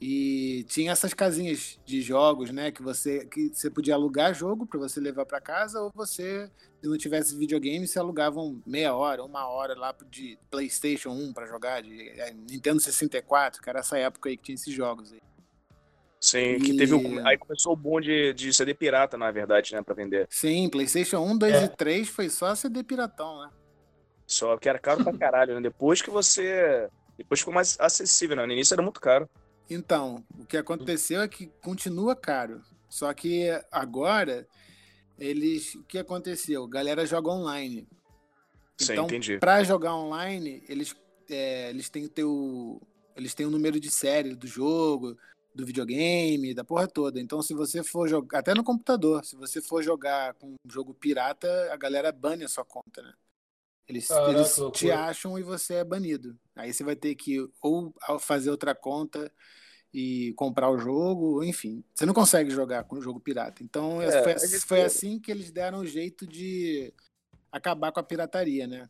E tinha essas casinhas de jogos, né, que você que você podia alugar jogo para você levar para casa ou você, se não tivesse videogame, se alugavam meia hora, uma hora lá de PlayStation 1 para jogar, de é, Nintendo 64, que era essa época aí que tinha esses jogos aí. Sim, que teve um, aí começou o boom de, de CD pirata, na verdade, né, para vender. Sim, PlayStation 1, 2 é. e 3 foi só CD piratão, né? Só que era caro pra caralho, né? Depois que você. Depois ficou mais acessível, né? No início era muito caro. Então, o que aconteceu é que continua caro. Só que agora, eles. O que aconteceu? A galera joga online. Sim, então, entendi. Pra jogar online, eles, é, eles têm o. Eles têm o número de série do jogo, do videogame, da porra toda. Então, se você for jogar. Até no computador, se você for jogar com um jogo pirata, a galera bane a sua conta, né? Eles, Caraca, eles te acham e você é banido. Aí você vai ter que ou fazer outra conta e comprar o jogo, enfim. Você não consegue jogar com o jogo pirata. Então é, foi, foi assim que eles deram o jeito de acabar com a pirataria, né?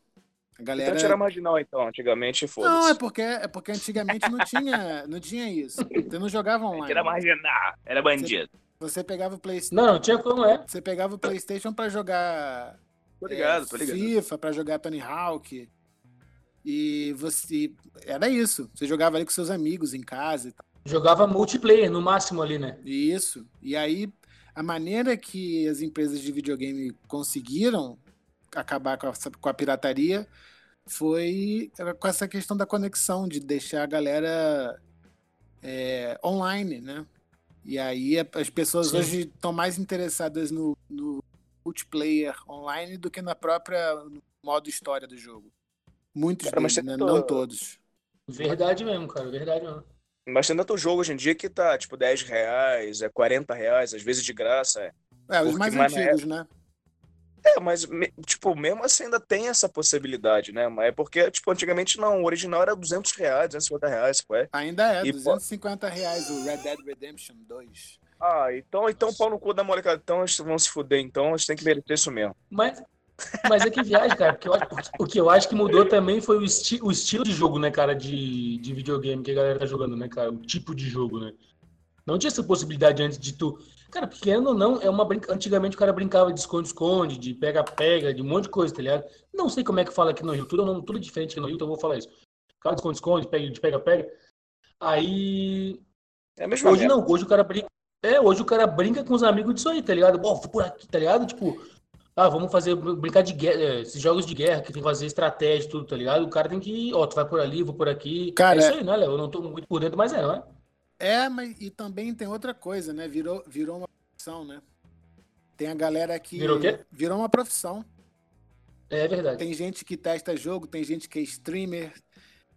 A galera... Então era marginal, então, antigamente foda Não, é porque, é porque antigamente não tinha, não tinha isso. Você não jogava online. Era marginal, era bandido. Você, você pegava o PlayStation. Não, não tinha como é. Você pegava o PlayStation para jogar Tô ligado, é, tô ligado. FIFA para jogar Tony Hawk. E você. Era isso. Você jogava ali com seus amigos em casa e tal. Jogava multiplayer, no máximo ali, né? Isso. E aí, a maneira que as empresas de videogame conseguiram acabar com a, com a pirataria foi com essa questão da conexão, de deixar a galera é, online, né? E aí as pessoas Sim. hoje estão mais interessadas no, no multiplayer online do que na própria modo história do jogo. Muitos cara, deles, né? não todos. Verdade mesmo, cara, verdade mesmo. Mas tem tanto jogo hoje em dia que tá tipo 10 reais, é 40 reais, às vezes de graça. É, é os mais antigos, é... né? É, mas, tipo, mesmo assim ainda tem essa possibilidade, né? Mas é porque, tipo, antigamente não, o original era 200 reais, 250 reais, foi? Ainda é, e, 250 pô... reais o Red Dead Redemption 2. Ah, então, então pau no cu da molecada. Então eles vão se fuder, então eles têm que merecer isso mesmo. Mas, mas é que viagem, cara. Porque eu, o que eu acho que mudou também foi o, esti o estilo de jogo, né, cara, de, de videogame que a galera tá jogando, né, cara? O tipo de jogo, né? Não tinha essa possibilidade antes de tu. Cara, pequeno ou não, é uma brinca... Antigamente o cara brincava de esconde-esconde, de pega-pega, de um monte de coisa, tá ligado? Não sei como é que fala aqui no Rio, tudo, não, tudo diferente aqui no Rio, então eu vou falar isso. Cara de esconde-esconde, de pega-pega. Aí. É hoje não, hoje o cara brinca. É, hoje o cara brinca com os amigos disso aí, tá ligado? Bom, vou por aqui, tá ligado? Tipo, ah, vamos fazer, brincar de guerra, é, esses jogos de guerra que tem que fazer estratégia e tudo, tá ligado? O cara tem que, ó, tu vai por ali, vou por aqui. Cara, é isso aí, né, Léo? Eu não tô muito por dentro, mas é, não é? É, mas e também tem outra coisa, né? Virou, virou uma profissão, né? Tem a galera que. Virou o quê? Virou uma profissão. É verdade. Tem gente que testa jogo, tem gente que é streamer,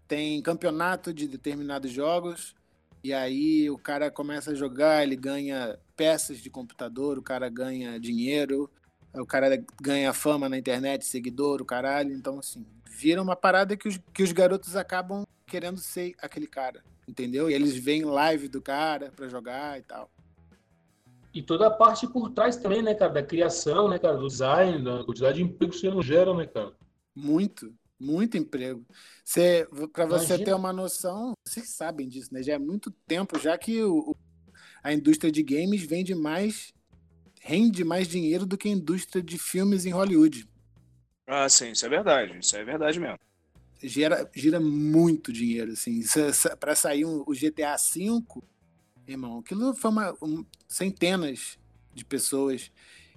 tem campeonato de determinados jogos. E aí o cara começa a jogar, ele ganha peças de computador, o cara ganha dinheiro, o cara ganha fama na internet, seguidor, o caralho. Então, assim, vira uma parada que os, que os garotos acabam querendo ser aquele cara, entendeu? E eles veem live do cara pra jogar e tal. E toda a parte por trás também, né, cara, da criação, né, cara, do design, da quantidade de emprego que você não gera, né, cara? Muito, muito emprego. Você, para você ter uma noção, vocês sabem disso, né? Já é muito tempo já que o, a indústria de games vende mais, rende mais dinheiro do que a indústria de filmes em Hollywood. Ah, sim, isso é verdade, isso é verdade mesmo. Gira, gira muito dinheiro, assim. Para sair um, o GTA V, irmão, aquilo foi uma um, centenas de pessoas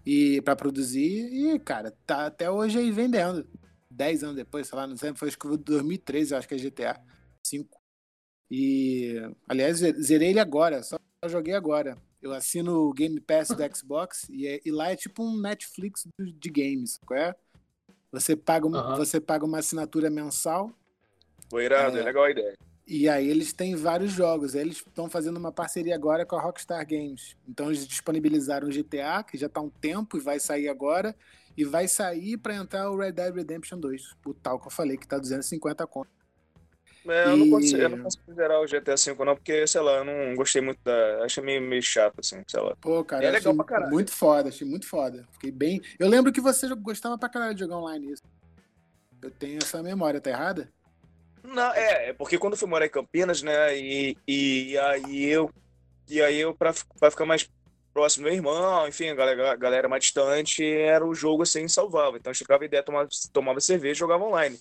e para produzir e, cara, tá até hoje aí vendendo. 10 anos depois, sei lá, não sei, foi acho que 2013, acho que é GTA 5. E, aliás, zerei ele agora, só joguei agora. Eu assino o Game Pass do Xbox e, é, e lá é tipo um Netflix de games, qual é? Você paga, uhum. você paga uma assinatura mensal. Foi irado, é, é legal a ideia. E aí eles têm vários jogos. Eles estão fazendo uma parceria agora com a Rockstar Games. Então eles disponibilizaram o GTA, que já está há um tempo e vai sair agora. E vai sair para entrar o Red Dead Redemption 2. O tal que eu falei, que tá 250 conto. É, eu, e... não consigo, eu não consigo considerar o GTA V não, porque, sei lá, eu não gostei muito da. Achei meio, meio chato, assim, sei lá. Pô, cara, é legal pra caralho. Muito foda, achei muito foda. Fiquei bem. Eu lembro que você gostava pra caralho de jogar online isso. Eu tenho essa memória, tá errada? Não, é, é porque quando eu fui morar em Campinas, né, e, e aí eu. E aí eu, pra, pra ficar mais próximo do meu irmão, enfim, a galera, a galera mais distante, era o jogo assim, salvava. Então eu chegava a ideia, tomava, tomava cerveja e jogava online.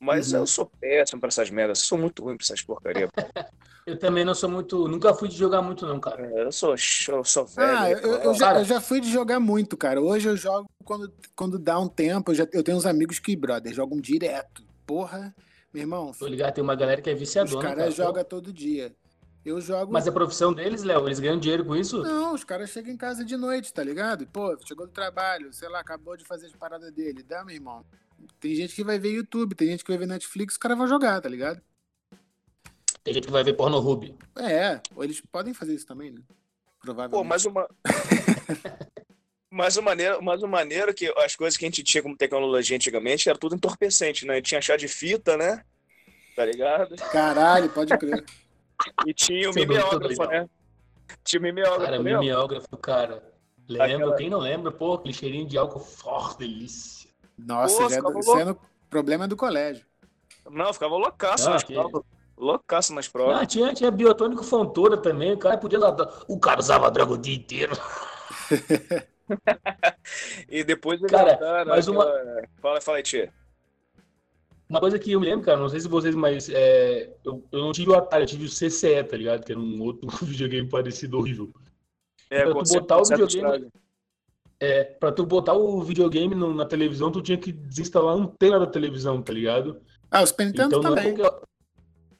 Mas uhum. eu sou péssimo pra essas merdas, sou muito ruim pra essas porcarias. eu também não sou muito. Nunca fui de jogar muito, não, cara. É, eu sou, eu sou velho. Ah, eu, eu, já, eu, já, fui de jogar muito, cara. Hoje eu jogo quando, quando dá um tempo. Eu, já, eu tenho uns amigos que, brother, jogam direto. Porra, meu irmão. Tô ligado, tem uma galera que é viciadona. Os caras cara. jogam todo dia. Eu jogo. Mas a profissão deles, Léo, eles ganham dinheiro com isso? Não, os caras chegam em casa de noite, tá ligado? Pô, chegou do trabalho, sei lá, acabou de fazer as paradas dele. Dá, meu irmão. Tem gente que vai ver YouTube, tem gente que vai ver Netflix, os caras vão jogar, tá ligado? Tem gente que vai ver porno Ruby. É, ou eles podem fazer isso também, né? Provavelmente. Pô, mais uma. mas o maneiro, mas o maneiro que as coisas que a gente tinha como tecnologia antigamente era tudo entorpecente, né? Tinha chá de fita, né? Tá ligado? Caralho, pode crer. E tinha o mimeógrafo, né? Tinha o mimeógrafo. Cara, mimeógrafo, cara. Lembra? Aquela... Quem não lembra, pô, aquele cheirinho de álcool forte, delícia. Nossa, Pô, já do, sendo problema do colégio. Não, ficava loucaço ah, nas que... provas. Loucaço nas provas. Ah, tinha, tinha biotônico fontura também. O cara podia dar. O cara usava droga o dia inteiro. e depois ele cara, mas uma... Fala, fala aí, tia. Uma coisa que eu me lembro, cara, não sei se vocês, mas é, eu, eu não tive o Atari, eu tive o CCE, tá ligado? Que era um outro videogame parecido horrível. É, pra tu botar o videogame. É, pra tu botar o videogame no, na televisão, tu tinha que desinstalar a antena da televisão, tá ligado? Ah, os Nintendo então, também. Não.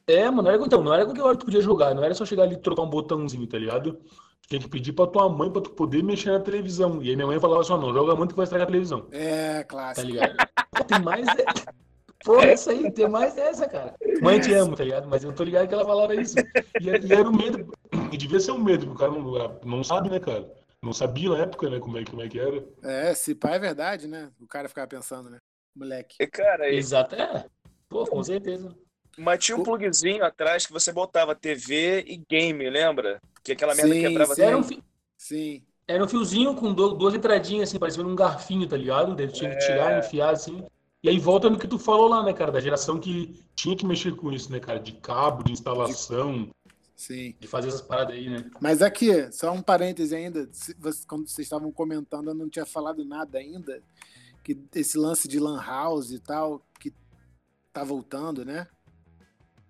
É, mano, não era, então, não era qualquer hora que tu podia jogar, não era só chegar ali e trocar um botãozinho, tá ligado? Tu tinha que pedir pra tua mãe pra tu poder mexer na televisão. E aí minha mãe falava assim, não, joga muito que vai estragar a televisão. É, clássico. Tá ligado? tem mais... Pô, essa aí, tem mais essa, cara. Mãe te amo, tá ligado? Mas eu tô ligado que ela falava isso. E, e era o medo, e devia ser um medo, porque o cara não, não sabe, né, cara? Não sabia na época, né, como é, como é que era. É, se pá é verdade, né? O cara ficava pensando, né? Moleque. E, cara, Exato, é. Pô, com certeza. Mas tinha um plugzinho atrás que você botava TV e game, lembra? Que aquela merda sim, quebrava sim. Era um fi... Sim. Era um fiozinho com duas entradinhas, assim, parecendo um garfinho, tá ligado? Daí tinha que tirar, é... enfiar, assim. E aí volta no que tu falou lá, né, cara? Da geração que tinha que mexer com isso, né, cara? De cabo, de instalação. Sim. De fazer essas paradas aí, né? Mas aqui, só um parêntese ainda, quando vocês estavam comentando, eu não tinha falado nada ainda, que esse lance de lan house e tal, que tá voltando, né?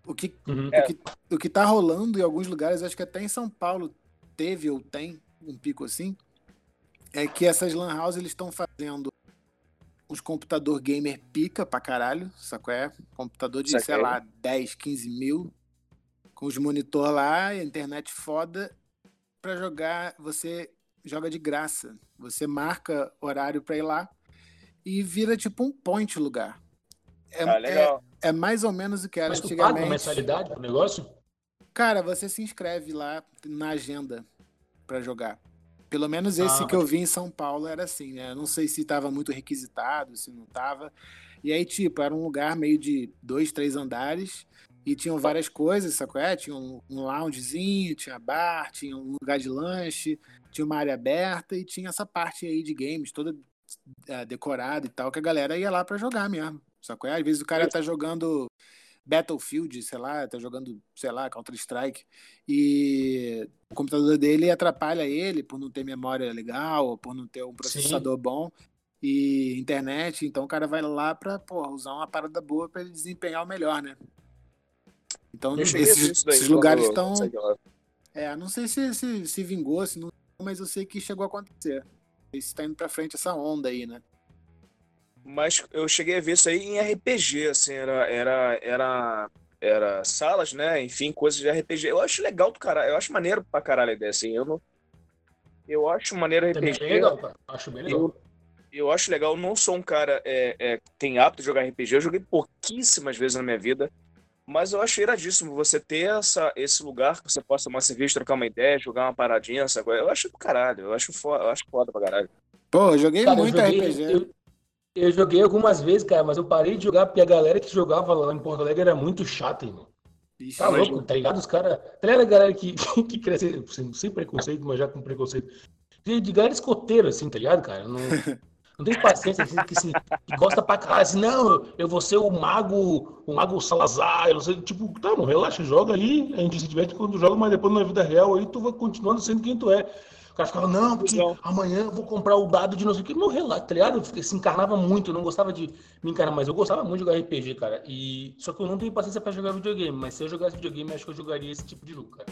O que, uhum. o, que, o que tá rolando em alguns lugares, acho que até em São Paulo teve ou tem um pico assim, é que essas lan houses eles estão fazendo uns computador gamer pica pra caralho, sacou é? Computador de, sei lá, 10, 15 mil, com os monitor lá, internet foda, para jogar, você joga de graça. Você marca horário para ir lá e vira tipo um point lugar. É, ah, legal. É, é mais ou menos o que era Mas antigamente. Tu paga mensalidade pro negócio? Cara, você se inscreve lá na agenda para jogar. Pelo menos esse ah, que eu vi em São Paulo era assim, né? Não sei se estava muito requisitado, se não estava. E aí, tipo, era um lugar meio de dois, três andares e tinham várias coisas, sacou? É? Tinha um, um loungezinho, tinha bar, tinha um lugar de lanche, tinha uma área aberta e tinha essa parte aí de games toda é, decorada e tal, que a galera ia lá para jogar mesmo, sacou? Às vezes o cara tá jogando Battlefield, sei lá, tá jogando, sei lá, Counter-Strike, e o computador dele atrapalha ele por não ter memória legal, ou por não ter um processador Sim. bom e internet, então o cara vai lá pra porra, usar uma parada boa para ele desempenhar o melhor, né? Então esses, esses lugares estão. É, não sei se, se, se vingou, se não, mas eu sei que chegou a acontecer. E se tá indo pra frente essa onda aí, né? Mas eu cheguei a ver isso aí em RPG, assim, era, era, era, era salas, né? Enfim, coisas de RPG. Eu acho legal do caralho, eu acho maneiro pra caralho a ideia, assim. Eu não. Eu acho maneiro RPG. Também bem legal, cara. Acho bem legal. Eu, eu acho legal, eu não sou um cara é, é, que tem hábito de jogar RPG, eu joguei pouquíssimas vezes na minha vida, mas eu acho iradíssimo você ter essa, esse lugar que você possa tomar cerveja, trocar uma ideia, jogar uma paradinha, sabe? Eu acho do caralho, eu acho foda, eu acho foda pra caralho. Pô, eu joguei cara, muito eu joguei, RPG. Eu, eu joguei algumas vezes, cara, mas eu parei de jogar porque a galera que jogava lá em Porto Alegre era muito chata, irmão. Ixi, tá louco, tá ligado? Os caras. Tá ligado a galera que, que cresce sem, sem preconceito, mas já com preconceito. De galera escoteiro, assim, tá ligado, cara? Não, não tem paciência, assim, que, assim, que gosta pra caralho, assim, não, eu vou ser o mago, o mago Salazar, eu não sei, tipo, tá, não, relaxa, joga aí, a gente se diverte quando joga, mas depois na vida real aí tu vai continuando sendo quem tu é cara ficava, não, porque não. amanhã eu vou comprar o dado de não sei o que. Meu relato, tá ligado? Eu se encarnava muito, eu não gostava de me encarnar, mas eu gostava muito de jogar RPG, cara. E só que eu não tenho paciência pra jogar videogame, mas se eu jogasse videogame, acho que eu jogaria esse tipo de jogo, cara.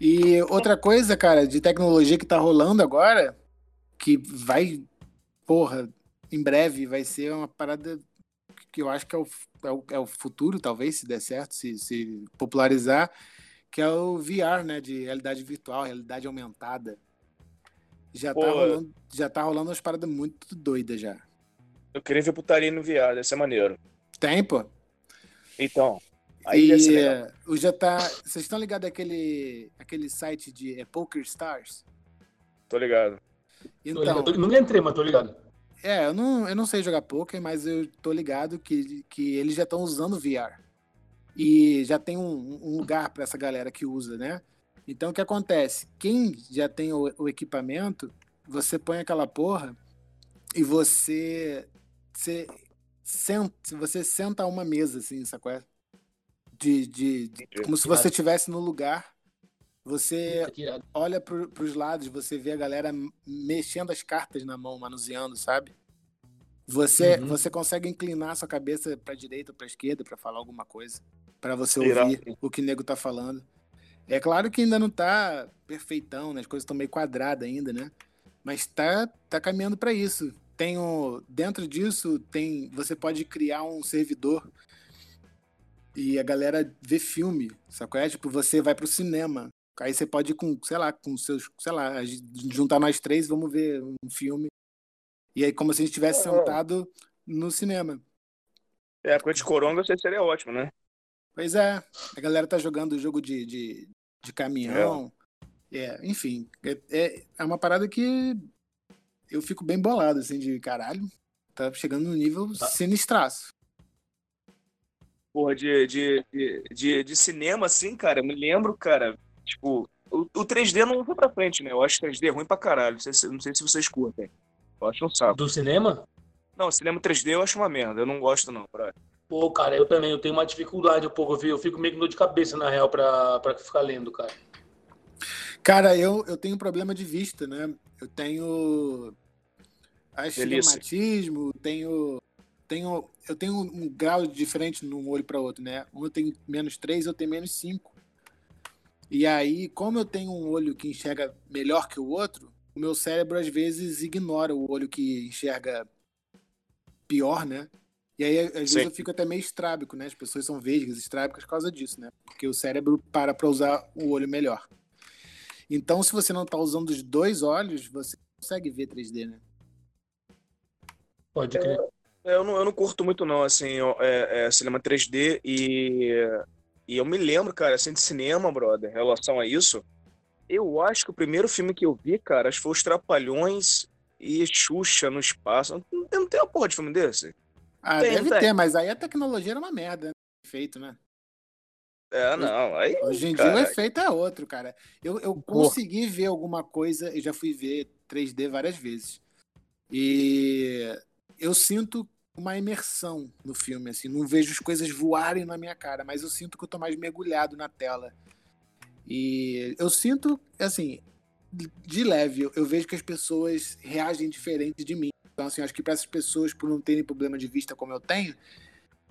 E outra coisa, cara, de tecnologia que tá rolando agora, que vai, porra, em breve vai ser uma parada que eu acho que é o, é o, é o futuro, talvez, se der certo, se, se popularizar, que é o VR, né? De realidade virtual, realidade aumentada. Já, tá rolando, já tá rolando umas paradas muito doidas já. Eu queria ver putaria no VR, deve ser maneiro. Tem, pô. Então. Aí e o já tá. Vocês estão ligados àquele, aquele site de é, Poker Stars? Tô ligado. Então, tô ligado. Não entrei, mas tô ligado. É, eu não, eu não sei jogar poker, mas eu tô ligado que, que eles já estão usando VR. E já tem um, um lugar para essa galera que usa, né? Então o que acontece? Quem já tem o, o equipamento, você põe aquela porra e você, você senta, você senta a uma mesa, assim, sacou? De, de, de como se você estivesse no lugar você olha para os lados, você vê a galera mexendo as cartas na mão, manuseando, sabe? Você, uhum. você consegue inclinar sua cabeça para direita ou para esquerda para falar alguma coisa, para você ouvir o que o nego tá falando. É claro que ainda não tá perfeitão, né? As coisas estão meio quadradas ainda, né? Mas tá, tá caminhando para isso. Tem o, dentro disso tem, você pode criar um servidor e a galera vê filme, sacou? É tipo, você vai pro cinema, Aí você pode ir com, sei lá, com seus, sei lá, juntar nós três, vamos ver um filme. E aí, como se a gente estivesse sentado no cinema. É, com de coronga seria ótimo, né? Pois é. A galera tá jogando jogo de, de, de caminhão. É. é enfim, é, é, é uma parada que eu fico bem bolado, assim, de caralho. Tá chegando no nível tá. sinistraço. Porra, de, de, de, de, cinema, assim, cara, eu me lembro, cara, Tipo, o, o 3D não foi pra frente, né? Eu acho 3D ruim pra caralho. Não sei, se, não sei se vocês curtem. Eu acho um saco. Do cinema? Não, cinema 3D eu acho uma merda. Eu não gosto, não, pra... Pô, cara, eu também. Eu tenho uma dificuldade um pouco. Eu fico meio com dor de cabeça, na real, pra, pra ficar lendo, cara. Cara, eu, eu tenho problema de vista, né? Eu tenho astigmatismo, tenho, tenho, eu tenho um grau diferente num olho para outro, né? Um eu tenho menos 3, eu tenho menos 5. E aí, como eu tenho um olho que enxerga melhor que o outro, o meu cérebro às vezes ignora o olho que enxerga pior, né? E aí, às vezes, eu fico até meio estrábico, né? As pessoas são vesgas, estrábicas por causa disso, né? Porque o cérebro para para usar o olho melhor. Então, se você não está usando os dois olhos, você consegue ver 3D, né? Pode crer. É, eu, não, eu não curto muito, não, assim, é, é, cinema 3D e, e eu me lembro, cara, assim, de cinema, brother, em relação a isso. Eu acho que o primeiro filme que eu vi, cara, acho que foi Os Trapalhões e Xuxa no espaço. Não, não tem uma porra de filme desse? Ah, tem, deve tem. ter, mas aí a tecnologia era uma merda, né? Feito, né? É, não. Aí, Hoje em cara... dia o efeito é outro, cara. Eu, eu consegui ver alguma coisa, e já fui ver 3D várias vezes. E eu sinto uma imersão no filme, assim, não vejo as coisas voarem na minha cara, mas eu sinto que eu tô mais mergulhado na tela. E eu sinto, assim, de leve, eu vejo que as pessoas reagem diferente de mim. Então, assim, acho que para essas pessoas, por não terem problema de vista como eu tenho,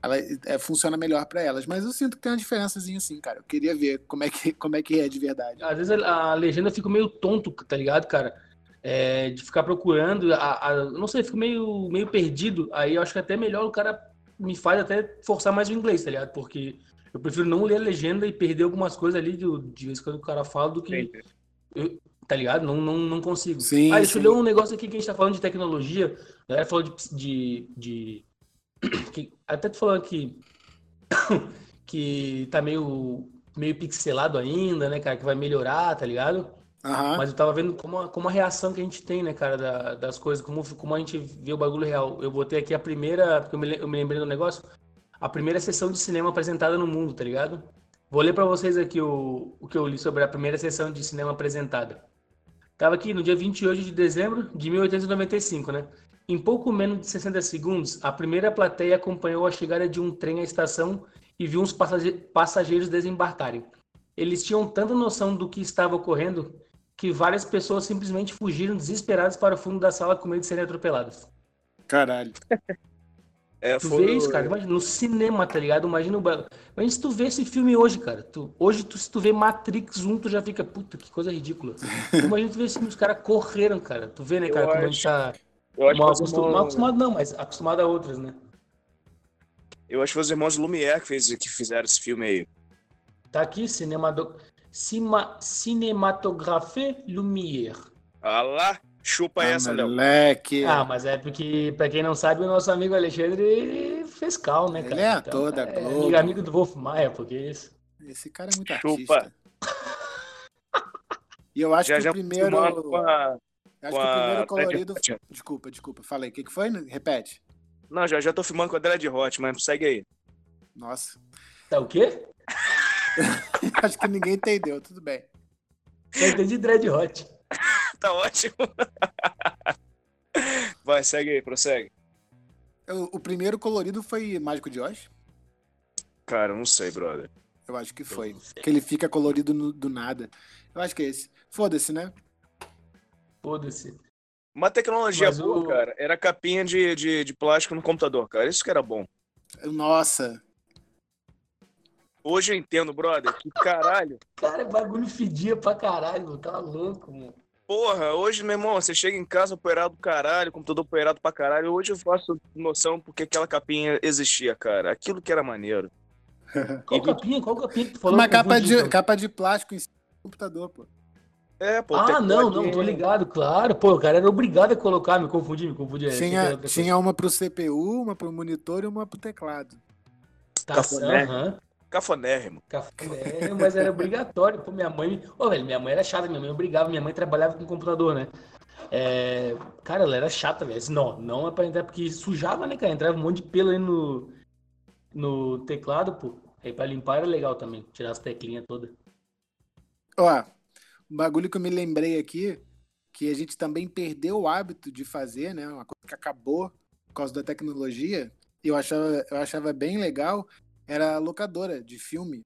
ela é, funciona melhor para elas. Mas eu sinto que tem uma diferençazinha assim, cara. Eu queria ver como é que, como é, que é de verdade. Às vezes a, a legenda fica meio tonto, tá ligado, cara? É, de ficar procurando, a, a, não sei, fico meio, meio perdido. Aí eu acho que até melhor o cara me faz até forçar mais o inglês, tá ligado? Porque eu prefiro não ler a legenda e perder algumas coisas ali de, de vez quando o cara fala do que. Eu, tá ligado? Não, não, não consigo. Sim, ah, deixa eu ler um negócio aqui que a gente tá falando de tecnologia. A galera falou de. de, de que, até tu falando que. que tá meio, meio pixelado ainda, né, cara? Que vai melhorar, tá ligado? Uhum. Mas eu tava vendo como a, como a reação que a gente tem, né, cara, da, das coisas, como, como a gente vê o bagulho real. Eu botei aqui a primeira, porque eu me, eu me lembrei do negócio, a primeira sessão de cinema apresentada no mundo, tá ligado? Vou ler para vocês aqui o, o que eu li sobre a primeira sessão de cinema apresentada. Tava aqui no dia 28 de dezembro de 1895, né? Em pouco menos de 60 segundos, a primeira plateia acompanhou a chegada de um trem à estação e viu uns passageiros desembarcarem. Eles tinham tanta noção do que estava ocorrendo que várias pessoas simplesmente fugiram desesperadas para o fundo da sala com medo de serem atropeladas. Caralho. É, tu foi... vê isso, cara. Imagina, no cinema, tá ligado? Imagina o. Imagina se tu vê esse filme hoje, cara. Tu... Hoje, tu, se tu vê Matrix 1, tu já fica, puta, que coisa ridícula. Imagina tu vê esse filme, os caras correram, cara. Tu vê, né, cara, eu como acho... a gente tá. Eu acho mal, acostum... mal acostumado, não, mas acostumado a outras, né? Eu acho que foi os irmãos Lumière que, fez, que fizeram esse filme aí. Tá aqui, cinema do... Cima... Cinematographe Lumière. Ah lá! Chupa ah, essa, Léo. Moleque. Ah, mas é porque, pra quem não sabe, o nosso amigo Alexandre fez cal, né, cara? Ele é então, ator da é, Globo. amigo do Wolf Maia, porque é isso. Esse cara é muito Chupa. artista. E eu acho já, que já o primeiro. Com a, acho que o primeiro colorido. Desculpa, desculpa. Falei. O que, que foi? Repete. Não, já, já tô filmando com a Dread Hot, mas segue aí. Nossa. Tá o quê? acho que ninguém entendeu, tudo bem. Eu entendi Dread Hot. tá ótimo. Vai, segue aí, prossegue. O, o primeiro colorido foi Mágico de Oz? Cara, não sei, brother. Eu acho que foi. Que ele fica colorido no, do nada. Eu acho que é esse. Foda-se, né? Foda-se. Uma tecnologia Mas boa, o... cara, era capinha de, de, de plástico no computador, cara. Isso que era bom. Nossa. Hoje eu entendo, brother, que caralho. Cara, bagulho fedia pra caralho, tá louco, mano. Porra, hoje, meu irmão, você chega em casa operado do caralho, computador operado pra caralho. Hoje eu faço noção porque aquela capinha existia, cara. Aquilo que era maneiro. Qual e... capinha? Qual capinha que tu falou? Uma capa de, capa de plástico em cima do computador, pô. É, pô. Ah, não, não, tô ligado, claro. Pô, o cara era obrigado a colocar, me confundi, me confundi. Tinha, tinha uma pro CPU, uma pro monitor e uma pro teclado. Tá, aham. Cafonérrimo. Cafonérrimo, mas era obrigatório. Pô, minha mãe. Ô, velho, minha mãe era chata, minha mãe obrigava, minha mãe trabalhava com computador, né? É... Cara, ela era chata, velho. Não, não é pra entrar, porque sujava, né, cara? Entrava um monte de pelo aí no, no teclado, pô. Aí pra limpar era legal também, tirar as teclinhas todas. Ó, um bagulho que eu me lembrei aqui, que a gente também perdeu o hábito de fazer, né? Uma coisa que acabou por causa da tecnologia. Eu achava, eu achava bem legal, era locadora de filme.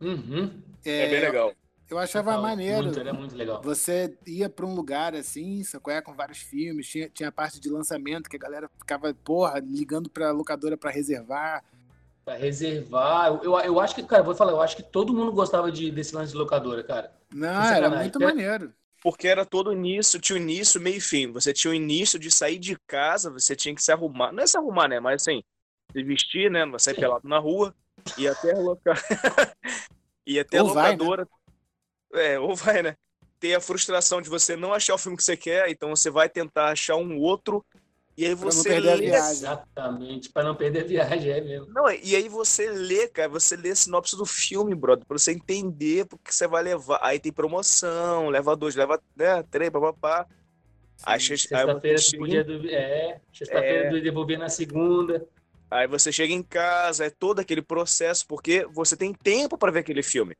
Uhum. É, é, bem legal. Eu achava maneiro. Muito, era muito legal. Você ia para um lugar assim, sacoé, com vários filmes, tinha, tinha a parte de lançamento que a galera ficava, porra, ligando pra locadora para reservar. Pra reservar. Eu, eu acho que, cara, vou falar, eu acho que todo mundo gostava de, desse lance de locadora, cara. Não, era muito maneiro. Porque era todo início, tinha o início, meio e fim. Você tinha o início de sair de casa, você tinha que se arrumar. Não é se arrumar, né? Mas assim, se vestir, né? Não vai sair Sim. pelado na rua. E até a, loca... e até a locadora. Vai, né? É, ou vai, né? Ter a frustração de você não achar o filme que você quer, então você vai tentar achar um outro E aí Pra não você perder a lê. viagem. Exatamente, pra não perder a viagem, é mesmo. Não, e aí você lê, cara, você lê a sinopse do filme, brother, pra você entender porque você vai levar. Aí tem promoção, leva dois, leva né, três, papapá. Sexta-feira você podia. É, sexta-feira É. devolver na segunda. Aí você chega em casa, é todo aquele processo, porque você tem tempo pra ver aquele filme.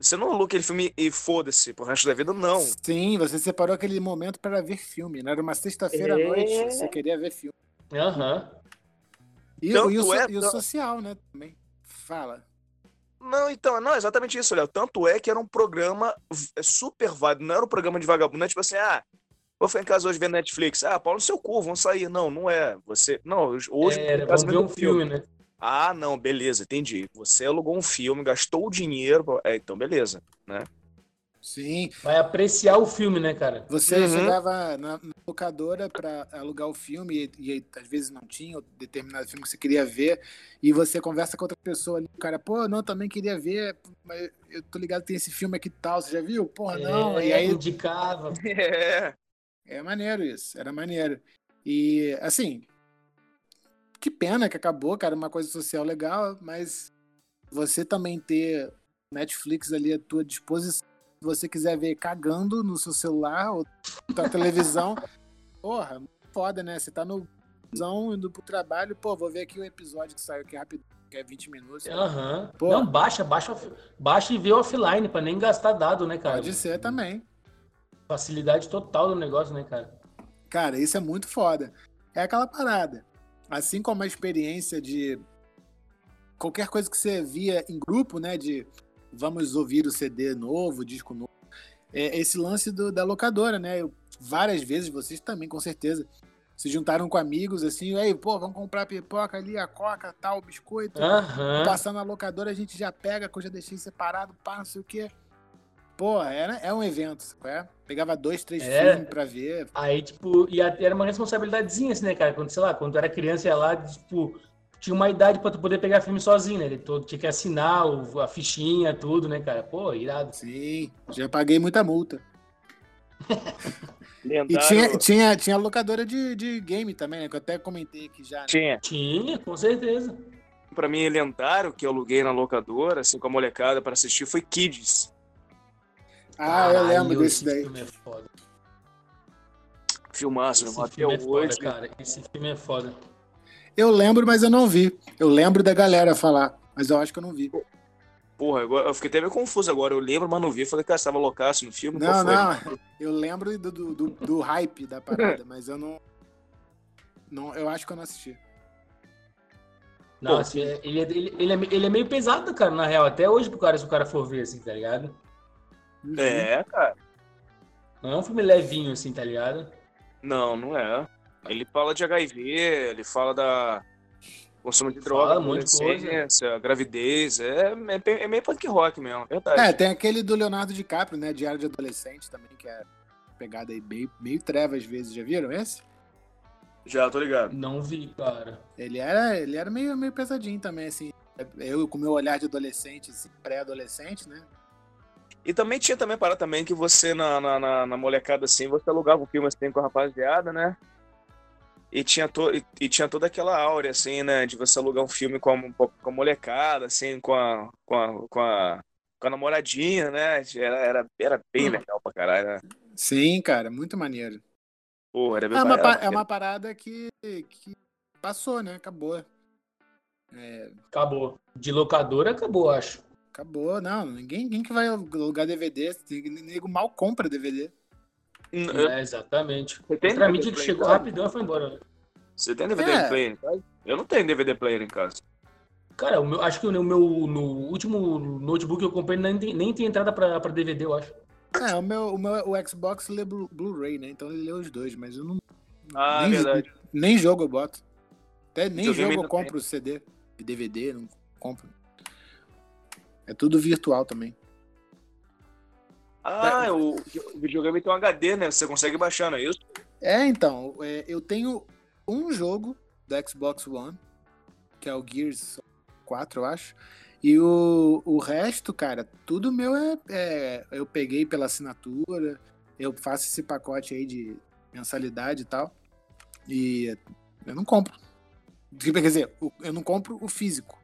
Você não aluga aquele filme e foda-se pro resto da vida, não. Sim, você separou aquele momento para ver filme. Não era uma sexta-feira à É. noite, você queria ver filme. Aham. E, Tanto e o, so- é, e o social, né? Também. Fala. Não, então, não, exatamente isso, Léo. Tanto é que era um programa v- super válido, não era um programa de vagabundo, não é tipo assim, ah, vou ficar em casa hoje vendo Netflix. Ah, pau no seu cu, vamos sair. Não, não é. Você. Não, hoje casa vamos ver um vendo filme, né? Ah, não, beleza, entendi. Você alugou um filme, gastou o dinheiro. pra- É, então, beleza. Sim. Vai apreciar o filme, né, cara? Você Uhum. chegava na, na locadora para alugar o filme e, e às vezes não tinha ou determinado filme que você queria ver e você conversa com outra pessoa ali, o cara, pô, não, também queria ver, mas eu tô ligado que tem esse filme aqui e tal, você já viu? Porra, não. É, E aí indicava. É. é maneiro isso, era maneiro. E assim, que pena que acabou, cara, uma coisa social legal, mas você também ter Netflix ali à tua disposição, se você quiser ver cagando no seu celular ou na televisão, porra, foda, né? Você tá no indo pro trabalho, pô, vou ver aqui o episódio que saiu aqui rápido, que é 20 minutos. Aham. Pô. Não, baixa, baixa, baixa e vê offline, pra nem gastar dado, né, cara? Pode ser também. Facilidade total do negócio, né, cara? Cara, isso é muito foda. É aquela parada. Assim como a experiência de qualquer coisa que você via em grupo, né? De vamos ouvir o CD novo, o disco novo. É esse lance do- da locadora, né? Eu- várias vezes, vocês também, com certeza, se juntaram com amigos assim, aí, pô, vamos comprar pipoca ali, a coca, tal, biscoito. Passar na locadora, a gente já pega, que eu já deixei separado, pá, não sei o quê. Pô, era, é um evento, sabe? É? Pegava dois, três É. filmes pra ver. Aí, tipo, e a- era uma responsabilidadezinha, assim, né, cara? Quando, sei lá, quando tu era criança, ia lá, tipo, tinha uma idade pra tu poder pegar filme sozinho, né? Ele todo, tinha que assinar o- a fichinha, tudo, né, cara? Pô, irado. Sim, já paguei muita multa. E tinha, tinha, tinha locadora de, de game também, né? Que eu até comentei aqui já. Né? Tinha. Tinha, com certeza. Pra mim, lendário que eu aluguei na locadora, assim, com a molecada pra assistir, foi Kids. Ah, eu lembro desse esse daí. filme é foda. Filmaço, Esse filme é foda, hoje. cara. Esse filme é foda. Eu lembro, mas eu não vi. Eu lembro da galera falar, mas eu acho que eu não vi. Porra, agora, eu fiquei até meio confuso agora. Eu lembro, mas não vi. Falei, cara, você tava loucaço no filme? Não, não. Eu lembro do, do, do- do hype da parada, mas eu não, não. Eu acho que eu não assisti. Não, Pô, assim, ele, é, ele, ele, é, ele é meio pesado, cara, na real. Até hoje, pro cara, se o cara for ver, assim, tá ligado? É, cara. Não é um filme levinho, assim, tá ligado? Não, não é. Ele fala de HIV, ele fala da consumo de droga, adolescência, gravidez. É, é, é meio punk rock mesmo, verdade. É, tem aquele do Leonardo DiCaprio, né? Diário de Adolescente também, que é pegada aí meio, meio treva às vezes. Já viram esse? Já, tô ligado. Não vi, cara. Ele era, ele era meio, meio pesadinho também, assim. Eu com meu olhar de adolescente, assim, pré-adolescente, né? E também tinha também parada também que você, na, na, na- na molecada assim, você alugava um filme assim com a rapaziada, né? E tinha, to, e, e tinha toda aquela áurea, assim, né? De você alugar um filme com a, com a molecada, assim, com a, com a, com a, com a namoradinha, né? Era, era, era bem legal pra caralho, né? Sim, cara, muito maneiro. Porra, era bem É uma, pa- é uma parada que, que passou, né? Acabou. É, Acabou. De locadora, acabou, acho. Acabou, não. Ninguém, ninguém que vai alugar DVD. Nego mal compra DVD. É, exatamente. Você tem Outra DVD mídia que chegou rapidão e foi embora. né? Você tem DVD É. player em casa? Eu não tenho DVD player em casa. Cara, o meu, acho que o meu no último notebook que eu comprei nem tem, nem tem entrada pra, pra DVD, eu acho. É, o meu, o meu o Xbox lê Blu- Blu-ray, né? Então ele lê os dois, mas eu não. Ah, nem, verdade. nem jogo eu boto. Até nem jogo eu também. compro CD. E DVD, não compro. É tudo virtual também. Ah, o, o videogame tem um HD, né? Você consegue baixar, não é isso? É, então, é, eu tenho um jogo da Xbox One, que é o Gears 4, eu acho. E o, o resto, cara, tudo meu é, é- Eu peguei pela assinatura, eu faço esse pacote aí de mensalidade e tal. E eu não compro. Quer dizer, eu não compro o físico.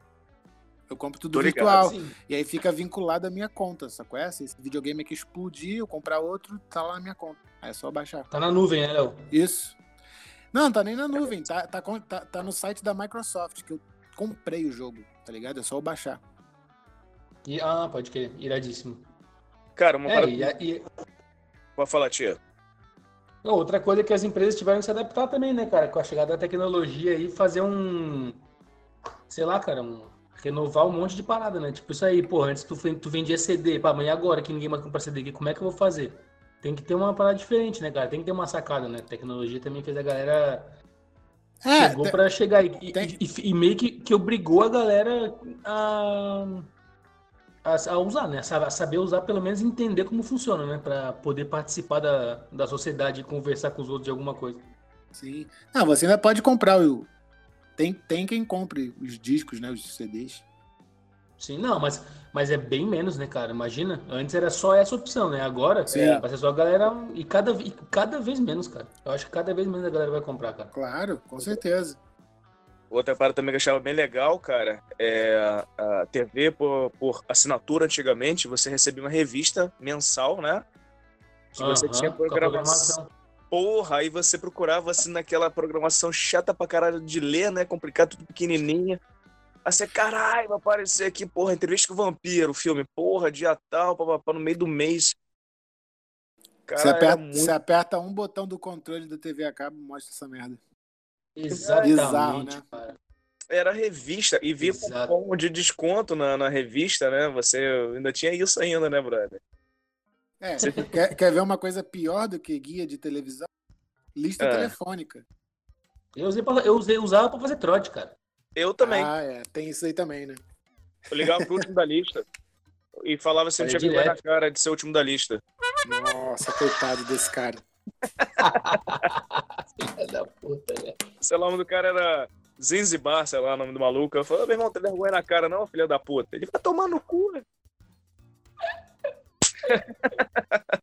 Eu compro tudo Tô virtual. Ligado, e aí fica vinculado à minha conta, sacou? Se esse videogame aqui explodir, eu comprar outro, tá lá na minha conta. Aí é só baixar. Tá na nuvem, né, Léo? Isso. Não, tá nem na nuvem. Tá, tá, tá, tá no site da Microsoft, que eu comprei o jogo, tá ligado? É só eu baixar. E, ah, pode crer. Iradíssimo. Cara, uma é, e, e... Pode falar, tia. outra coisa é que as empresas tiveram que se adaptar também, né, cara? Com a chegada da tecnologia e fazer um. Sei lá, cara, um, renovar um monte de parada, né? Tipo isso aí, pô, antes tu, tu vendia CD, pá, mas agora que ninguém mais compra CD aqui, como é que eu vou fazer? Tem que ter uma parada diferente, né, cara? Tem que ter uma sacada, né? A tecnologia também fez a galera. É, Chegou tem, pra chegar e, e, e, meio que, que obrigou a galera a a, a usar, né? A saber usar, pelo menos entender como funciona, né? Para poder participar da, da sociedade e conversar com os outros de alguma coisa. Sim. Não, você ainda pode comprar o. Tem, tem quem compre os discos, né? Os CDs. Sim, não, mas, mas é bem menos, né, cara? Imagina, antes era só essa opção, né? Agora Sim. vai ser só a galera. E cada, e cada vez menos, cara. Eu acho que cada vez menos a galera vai comprar, cara. Claro, com certeza. Outra parada também que eu achava bem legal, cara, é a TV por, por assinatura antigamente, você recebia uma revista mensal, né? Que você tinha programação. Porra, aí você procurava assim naquela programação chata pra caralho de ler, né? Complicado, tudo pequenininha. Aí você, caralho, vai aparecer aqui, porra, entrevista com o vampiro, filme, porra, dia tal, papapá, no meio do mês. Cara, você, aperta, muito... você aperta um botão do controle da TV a cabo mostra essa merda. Exatamente, Bizarro, né? Cara. Era revista e via cupom de desconto na, na revista, né? Você ainda tinha isso ainda, né, brother? É, quer, quer ver uma coisa pior do que guia de televisão? Lista é. telefônica. Eu, usei pra, eu usei, usava pra fazer trote, cara. Eu também. Ah, é. Tem isso aí também, né? Eu ligava pro último da lista e falava se não tinha vergonha na cara de ser o último da lista. Nossa, coitado desse cara. Filha da puta, velho. Sei lá, o nome do cara era Zinzibar, sei lá, o nome do maluco. Eu falei, meu irmão, tem vergonha na cara, não, filha da puta. Ele vai tomar no cu, velho.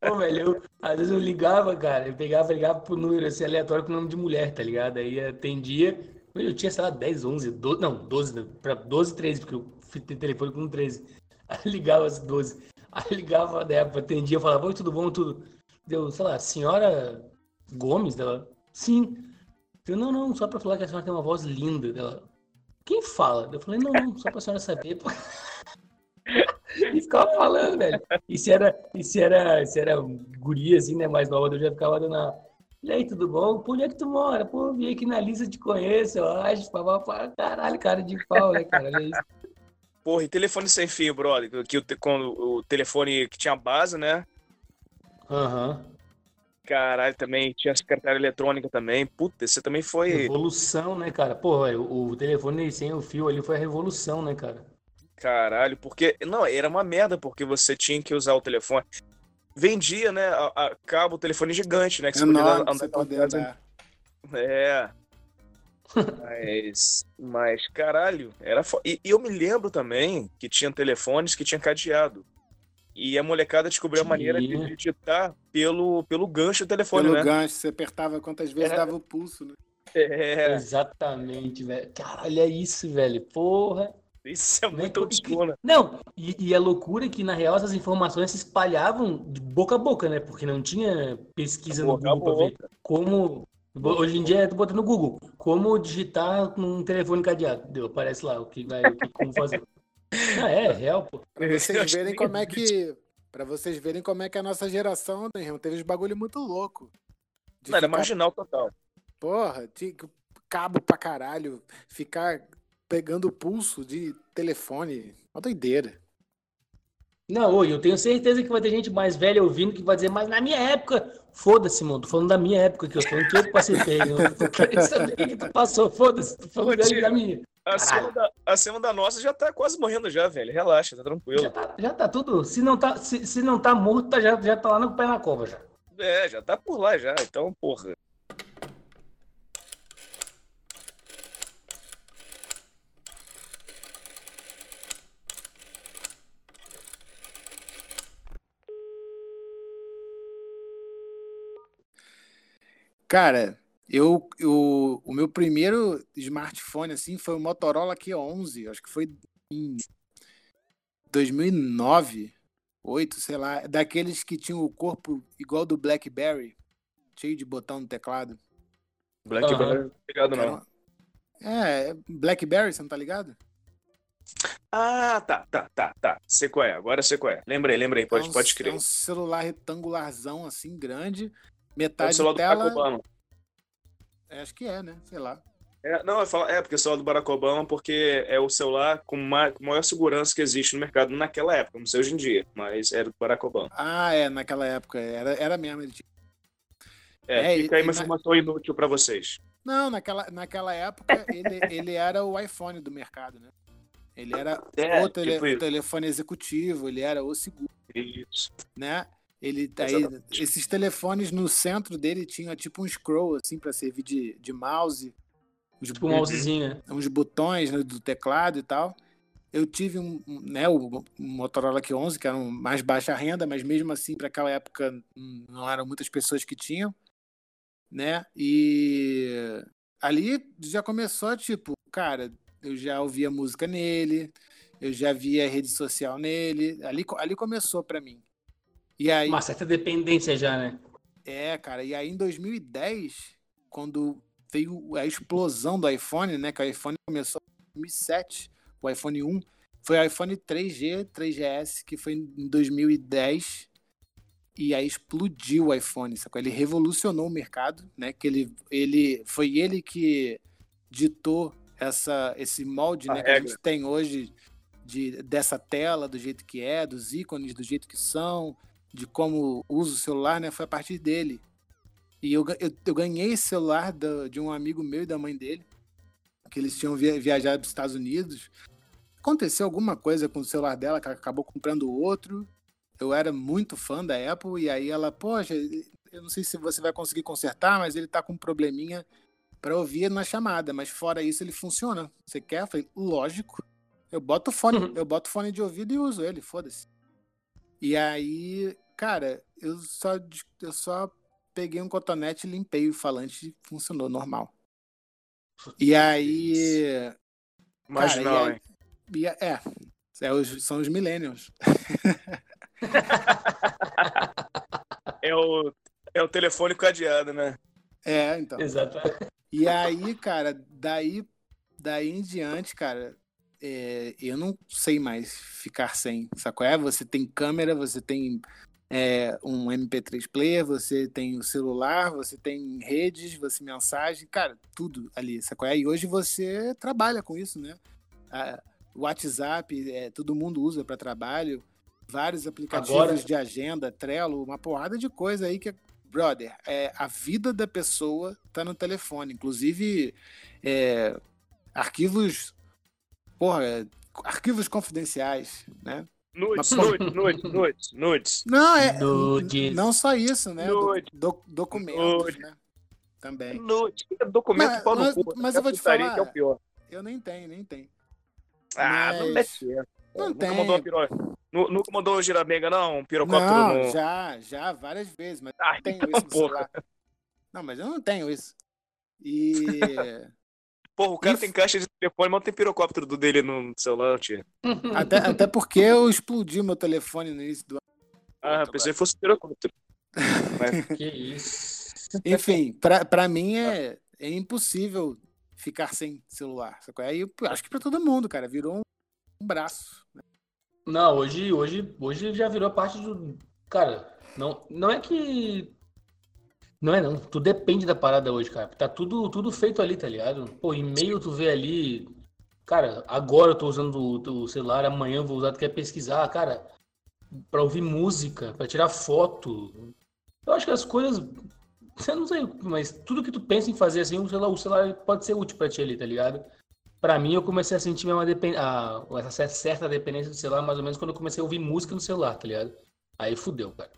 Pô, velho, eu, às vezes eu ligava, cara, eu pegava, ligava pro número assim, aleatório com o nome de mulher, tá ligado? Aí atendia, eu tinha, sei lá, 10, 11, 12, não, 12, pra 12, 13, porque eu fui ter telefone com 13. Aí ligava as 12. Aí ligava, né, atendia, falava, oi, tudo bom, tudo. Deu, sei lá, senhora Gomes dela? Sim. Eu, não, não, só pra falar que a senhora tem uma voz linda dela. Quem fala? Eu falei, não, não, só pra senhora saber. e ficava falando, velho. E se era, e se era, se era guria, assim, né, mais nova, eu já ficava dando. E aí, tudo bom? Pô, onde é que tu mora? Pô, vim aqui na lista, te conheço, eu acho. Falava, caralho, cara de pau, né, cara? Olha isso. Porra, e telefone sem fio, brother? Que o, quando, o telefone que tinha base, né? Aham. Uhum. Caralho, também tinha secretária eletrônica também. Puta, você também foi. Revolução, né, cara? Porra, o, o telefone sem o fio ali foi a revolução, né, cara? Caralho, porque. Não, era uma merda, porque você tinha que usar o telefone. Vendia, né? A, a cabo, telefone gigante, né? Que você Enorme, podia você poder dar. É. mas, mas, caralho, era fo... e, e eu me lembro também que tinha telefones que tinha cadeado. E a molecada descobriu a maneira de digitar pelo, pelo gancho do telefone, pelo né? Pelo gancho, você apertava quantas vezes Era... dava o pulso, né? É. Exatamente, velho. Caralho, é isso, velho. Porra. Isso é muito obscuro. Não, e, e a loucura é que, na real, essas informações se espalhavam de boca a boca, né? Porque não tinha pesquisa no Google pra ver como. Hoje em dia, tu bota no Google como digitar num telefone cadeado. Deu, aparece lá o que vai, o que, como fazer. Ah, é, real, pô. Pra vocês verem como é que. Pra vocês verem como é que a nossa geração, né, irmão, teve uns bagulho muito louco. Não, era marginal total. Porra, tinha cabo pra caralho, ficar pegando pulso de telefone. Uma doideira. Não, eu tenho certeza que vai ter gente mais velha ouvindo que vai dizer, mas na minha época, foda-se, mano, tô falando da minha época que eu tô, que eu passei feio, eu tô querendo saber que tu passou, foda-se, tô falando da minha. Acima da, acima da nossa já tá quase morrendo já, velho. Relaxa, tá tranquilo. Já tá, já tá tudo. Se não tá, se, se não tá morto, tá, já, já tá lá no pé na cova já. É, já tá por lá já. Então, porra. Cara, Eu, eu, o meu primeiro smartphone assim foi o Motorola Q11, acho que foi em 2009, 8, sei lá, daqueles que tinham o corpo igual do BlackBerry, cheio de botão no teclado. BlackBerry, uhum. ligado não. É, BlackBerry, você não tá ligado? Ah, tá, tá, tá, tá. Sei qual é, agora sei qual é. Lembrei, lembrei, pode, é um, pode crer. É um celular retangularzão, assim, grande, metade é o celular tela... do Barack Obama. É, acho que é, né? Sei lá. É, não, eu falo, é porque o celular do Barack Obama porque é o celular com, com maior segurança que existe no mercado naquela época, não sei hoje em dia, mas era do Barack Obama. Ah, é, naquela época, era, era mesmo. Ele tinha... É, é, fica aí uma informação na... inútil para vocês. Não, naquela, naquela época ele, ele era o iPhone do mercado, né? Ele era é, o tele, tipo telefone executivo, ele era o seguro. Isso. Né? Ele aí, esses telefones no centro dele tinha tipo um scroll assim para servir de, de mouse, uns, tipo um mousezinho, né? uns botões né, do teclado e tal. Eu tive um, né, o, Motorola Q11 que era um mais baixa renda, mas mesmo assim para aquela época não eram muitas pessoas que tinham, né? E ali já começou tipo, cara, eu já ouvia música nele, eu já via rede social nele. Ali, ali começou para mim. E aí, Uma certa dependência já, né? É, cara. E aí em 2010, quando veio a explosão do iPhone, né? Que o iPhone começou em 2007, o iPhone 1. Foi o iPhone 3G, 3GS, que foi em 2010. E aí explodiu o iPhone, sacou? Ele revolucionou o mercado, né? Que ele, ele foi ele que ditou essa, esse molde né, que a gente tem hoje de, dessa tela do jeito que é, dos ícones do jeito que são, de como usa o celular, né, foi a partir dele. E eu, eu, eu ganhei esse celular do, de um amigo meu e da mãe dele, que eles tinham via, viajado para os Estados Unidos. Aconteceu alguma coisa com o celular dela, que ela acabou comprando outro. Eu era muito fã da Apple, e aí ela, poxa, eu não sei se você vai conseguir consertar, mas ele tá com um probleminha para ouvir na chamada, mas fora isso ele funciona. Você quer? Eu falei, lógico. Eu boto fone, uhum. eu boto fone de ouvido e uso ele, foda-se. E aí, cara, eu só eu só peguei um cotonete, limpei o falante e funcionou normal. E aí, mas cara, não, e aí, e, é, é os, são os millennials. é o é o telefone cadeado, né? É, então. Exato. E aí, cara, daí, daí em diante, cara, é, eu não sei mais ficar sem. Sacou? É, você tem câmera, você tem é, um MP3 player, você tem o celular, você tem redes, você mensagem, cara, tudo ali, sacou? É? E hoje você trabalha com isso, né? O WhatsApp, é, todo mundo usa para trabalho, vários aplicativos Agora... de agenda, Trello, uma porrada de coisa aí que brother, é, a vida da pessoa tá no telefone. Inclusive, é, arquivos. Porra, é, arquivos confidenciais, né? Nudes, nudes, nudes, nudes, nudes. Não, é. Nudes. Não só isso, né? Do, documentos, nudes. né? Também. Nudes. Documento mas, mas, mas eu vou te falar. Que é o pior. Eu nem tenho, nem tenho. Ah, mas... não ser. Não nunca tem. Mandou uma Nunca mandou um não? Um pirocóptero não, no... já, já, várias vezes, mas ah, não tenho então, isso no porra. celular. Não, mas eu não tenho isso. E... Porra, o cara e... tem caixa de telefone, mas não tem pirocóptero do dele no celular, tia. Até, até porque eu explodi meu telefone no início do ano. Ah, eu pensei que fosse pirocóptero. mas... Que isso. Enfim, pra, pra mim é, é impossível ficar sem celular. Aí eu acho que pra todo mundo, cara, virou um um braço. Né? Não, hoje, hoje, hoje já virou parte do. Cara, não, não é que. Não é não. Tu depende da parada hoje, cara. Tá tudo, tudo feito ali, tá ligado? Pô, e-mail tu vê ali. Cara, agora eu tô usando o, celular, amanhã eu vou usar, tu quer pesquisar, cara, pra ouvir música, pra tirar foto. Eu acho que as coisas. Eu não sei, mas tudo que tu pensa em fazer assim, o celular, o celular pode ser útil pra ti ali, tá ligado? Para mim, eu comecei a sentir uma depend... a... essa certa dependência do celular mais ou menos quando eu comecei a ouvir música no celular, tá ligado? Aí fudeu, cara.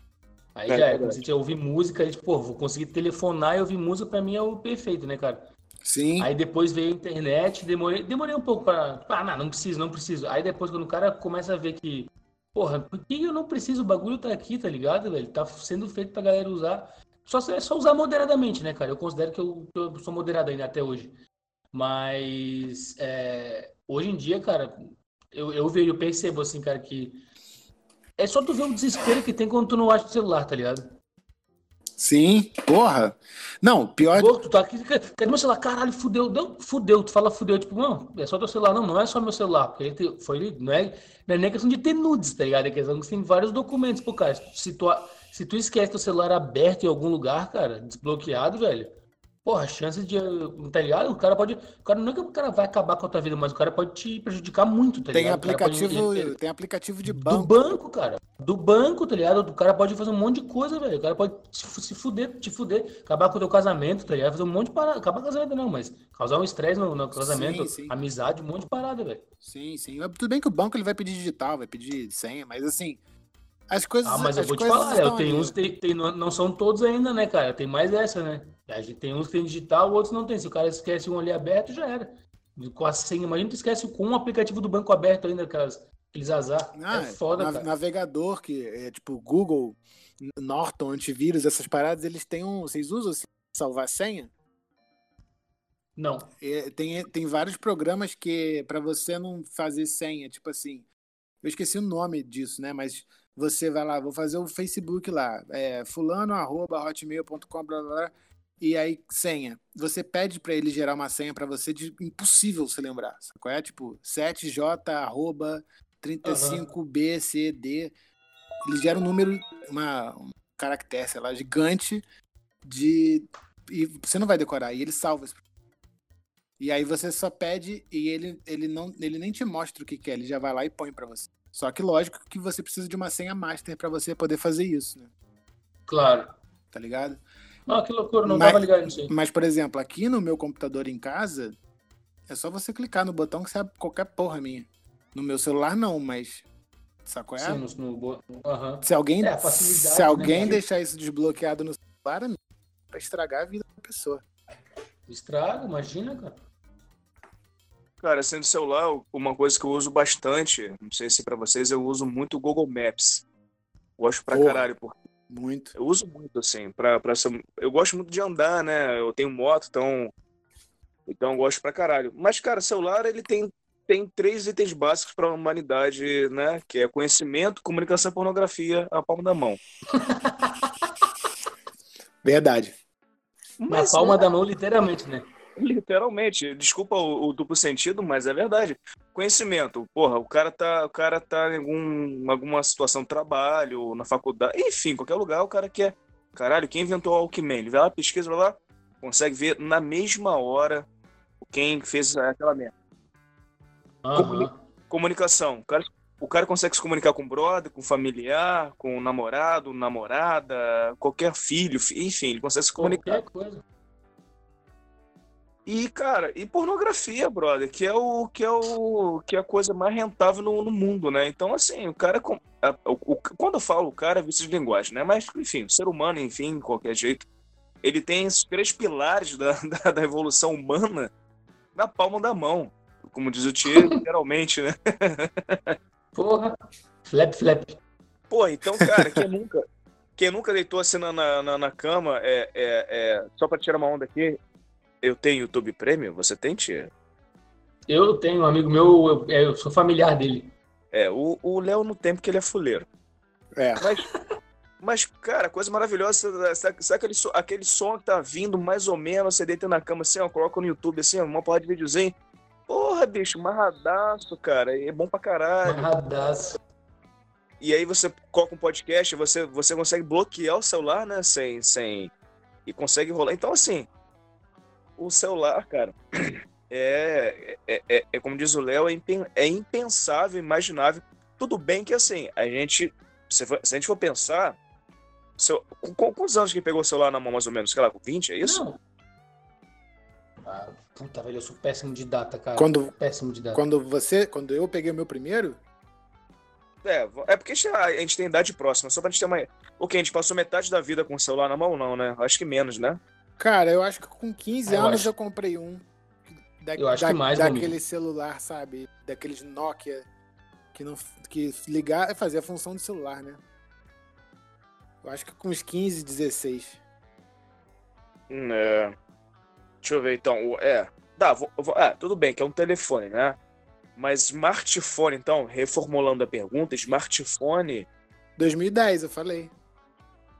Aí é, já é, comecei a ouvir música, aí, tipo, pô, vou conseguir telefonar e ouvir música, pra mim é o perfeito, né, cara? Sim. Aí depois veio a internet, demorei, demorei um pouco pra. Ah, não, não preciso, não preciso. Aí depois, quando o cara começa a ver que, porra, por que eu não preciso? O bagulho tá aqui, tá ligado, velho? Tá sendo feito pra galera usar. Só, é só usar moderadamente, né, cara? Eu considero que eu, eu sou moderado ainda até hoje. Mas é, hoje em dia, cara, eu, eu vejo, eu percebo assim, cara, que é só tu ver o desespero que tem quando tu não acha o celular, tá ligado? Sim, porra. Não, pior. Pô, tu tá aqui, cadê meu celular? Caralho, fudeu, deu, fudeu. Tu fala fudeu, tipo, não, é só teu celular. Não, não é só meu celular. Porque ele foi, não é, não é nem questão de ter nudes, tá ligado? É questão que tem vários documentos pro cara. Se tu, se tu esquece teu celular aberto em algum lugar, cara, desbloqueado, velho, Porra, a chance de. Tá ligado? O cara pode. O cara, não é que o cara vai acabar com a tua vida, mas o cara pode te prejudicar muito, tá tem ligado? Aplicativo, pode, tem aplicativo de banco. Do banco, cara. Do banco, tá ligado? O cara pode fazer um monte de coisa, velho. O cara pode se fuder, te fuder, acabar com o teu casamento, tá ligado? Fazer um monte de parada. Acabar com o casamento, não, mas causar um estresse no, no, casamento, sim, sim. amizade, um monte de parada, velho. Sim, sim. Tudo bem que o banco ele vai pedir digital, vai pedir senha, mas assim. As coisas. Ah, mas eu vou te falar, eu tenho uns, tem, tem, não são todos ainda, né, cara? Tem mais essa, né? A gente tem uns que tem digital, outros não tem. Se o cara esquece um ali aberto, já era. Com a senha, imagina tu esquece com um aplicativo do banco aberto ainda, aquelas, aqueles azar. Ah, é foda, na, cara. Navegador, que é tipo Google, Norton, antivírus, essas paradas, eles têm um. Vocês usam assim, salvar senha? Não. É, tem, tem vários programas que, para você não fazer senha, tipo assim, eu esqueci o nome disso, né? Mas você vai lá, vou fazer o Facebook lá, é, fulano, arroba, hotmail.com, blá, blá, blá e aí senha. Você pede para ele gerar uma senha para você de impossível se lembrar. Qual é? Tipo, 7j arroba 35bcd. Ele gera um número, uma, um caractere, sei lá, gigante de e você não vai decorar e ele salva e aí você só pede e ele, ele não ele nem te mostra o que quer, ele já vai lá e põe para você. Só que lógico que você precisa de uma senha master para você poder fazer isso, né? Claro. Tá ligado? Ah, que loucura, não mas, tava ligado nisso aí. Mas, por exemplo, aqui no meu computador em casa, é só você clicar no botão que você abre qualquer porra minha. No meu celular, não, mas. Sacou é? Sim, no, no, uhum. Se alguém, é, se né, alguém né, deixar isso desbloqueado no celular, é pra estragar a vida da pessoa. Estraga, imagina, cara. Cara, sendo celular, uma coisa que eu uso bastante, não sei se para vocês, eu uso muito o Google Maps. Gosto pra Porra. caralho, porque muito. Eu uso muito, assim, pra, pra ser... Eu gosto muito de andar, né? Eu tenho moto, então. Então eu gosto pra caralho. Mas, cara, celular, ele tem, tem três itens básicos pra humanidade, né? Que é conhecimento, comunicação e pornografia a palma da mão. Verdade. Mas, Na palma é... da mão, literalmente, né? Literalmente. Desculpa o, o, duplo sentido, mas é verdade. Conhecimento. Porra, o cara tá, o cara tá em algum, alguma situação de trabalho, na faculdade, enfim, qualquer lugar, o cara quer. Caralho, quem inventou o Alckmin? Ele vai lá, pesquisa, vai lá, consegue ver na mesma hora quem fez aquela merda. Uhum. Comuni comunicação. O cara, o cara consegue se comunicar com o brother, com o familiar, com o namorado, namorada, qualquer filho, enfim, ele consegue se comunicar. Qualquer coisa. E, cara, e pornografia, brother, que é o que é o que é a coisa mais rentável no, no mundo, né? Então, assim, o cara a, o, quando eu falo o cara é visto de linguagem, né? Mas, enfim, o ser humano, enfim, de qualquer jeito, ele tem esses três pilares da, da, da evolução humana na palma da mão. Como diz o tio, literalmente, né? Porra, flap, flap. Pô, então, cara, quem nunca, quem nunca deitou assim na, na, na cama, é, é, é, só para tirar uma onda aqui, eu tenho YouTube Premium, você tem, tia? Eu tenho um amigo meu, eu, é, eu sou familiar dele. É, o Léo no tempo que ele é fuleiro. É. Mas, mas cara, coisa maravilhosa, sabe, sabe aquele, aquele som que tá vindo mais ou menos, você deita na cama assim, ó, coloca no YouTube assim, ó, uma porra de videozinho. Porra, bicho, marradaço, cara, é bom pra caralho. Marradaço. E aí você coloca um podcast, você, você consegue bloquear o celular, né, sem, sem... E consegue rolar. Então, assim, o celular, cara, é, é, é, é como diz o Léo, é, é impensável, imaginável. Tudo bem que assim, a gente, se, for, se a gente for pensar, seu, com, com, quantos anos que pegou o celular na mão, mais ou menos? Sei lá, com 20, é isso? Não. Ah, puta, velho, eu sou péssimo de data, cara. Quando, péssimo de data. Quando você, quando eu peguei o meu primeiro, é, é porque a gente tem idade próxima, só pra gente ter uma. O que? A gente passou metade da vida com o celular na mão, não, né? Acho que menos, né? Cara, eu acho que com 15 eu anos acho... eu comprei um. Da, eu acho da, que mais, Daquele amigo. celular, sabe? Daqueles Nokia que não que ligar fazia a função de celular, né? Eu acho que com uns 15, 16. É. Deixa eu ver então. É. Dá, vou, vou, é, tudo bem, que é um telefone, né? Mas smartphone, então, reformulando a pergunta, smartphone. 2010, eu falei.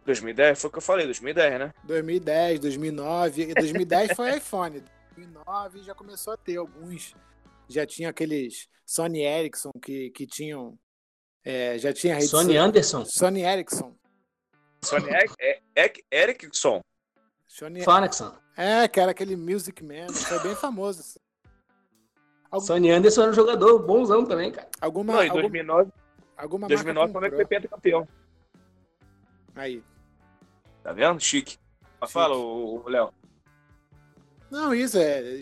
2010? Foi o que eu falei, 2010, né? 2010, 2009. E 2010 foi iPhone. 2009 já começou a ter alguns. Já tinha aqueles Sony Ericsson que, que tinham. É, já tinha rede Sony Anderson? Sony Ericsson. Sony Ericsson. Sony... Phonicsson. É, que era aquele Music Man. Foi bem famoso. Assim. Algum... Sony Anderson era um jogador bonzão também, cara. Alguma, Não, em alguma, 2009, alguma 2009 marca foi foi pentacampeão. Aí. Tá vendo? Chique. Mas Fala, o Léo. Não, isso é,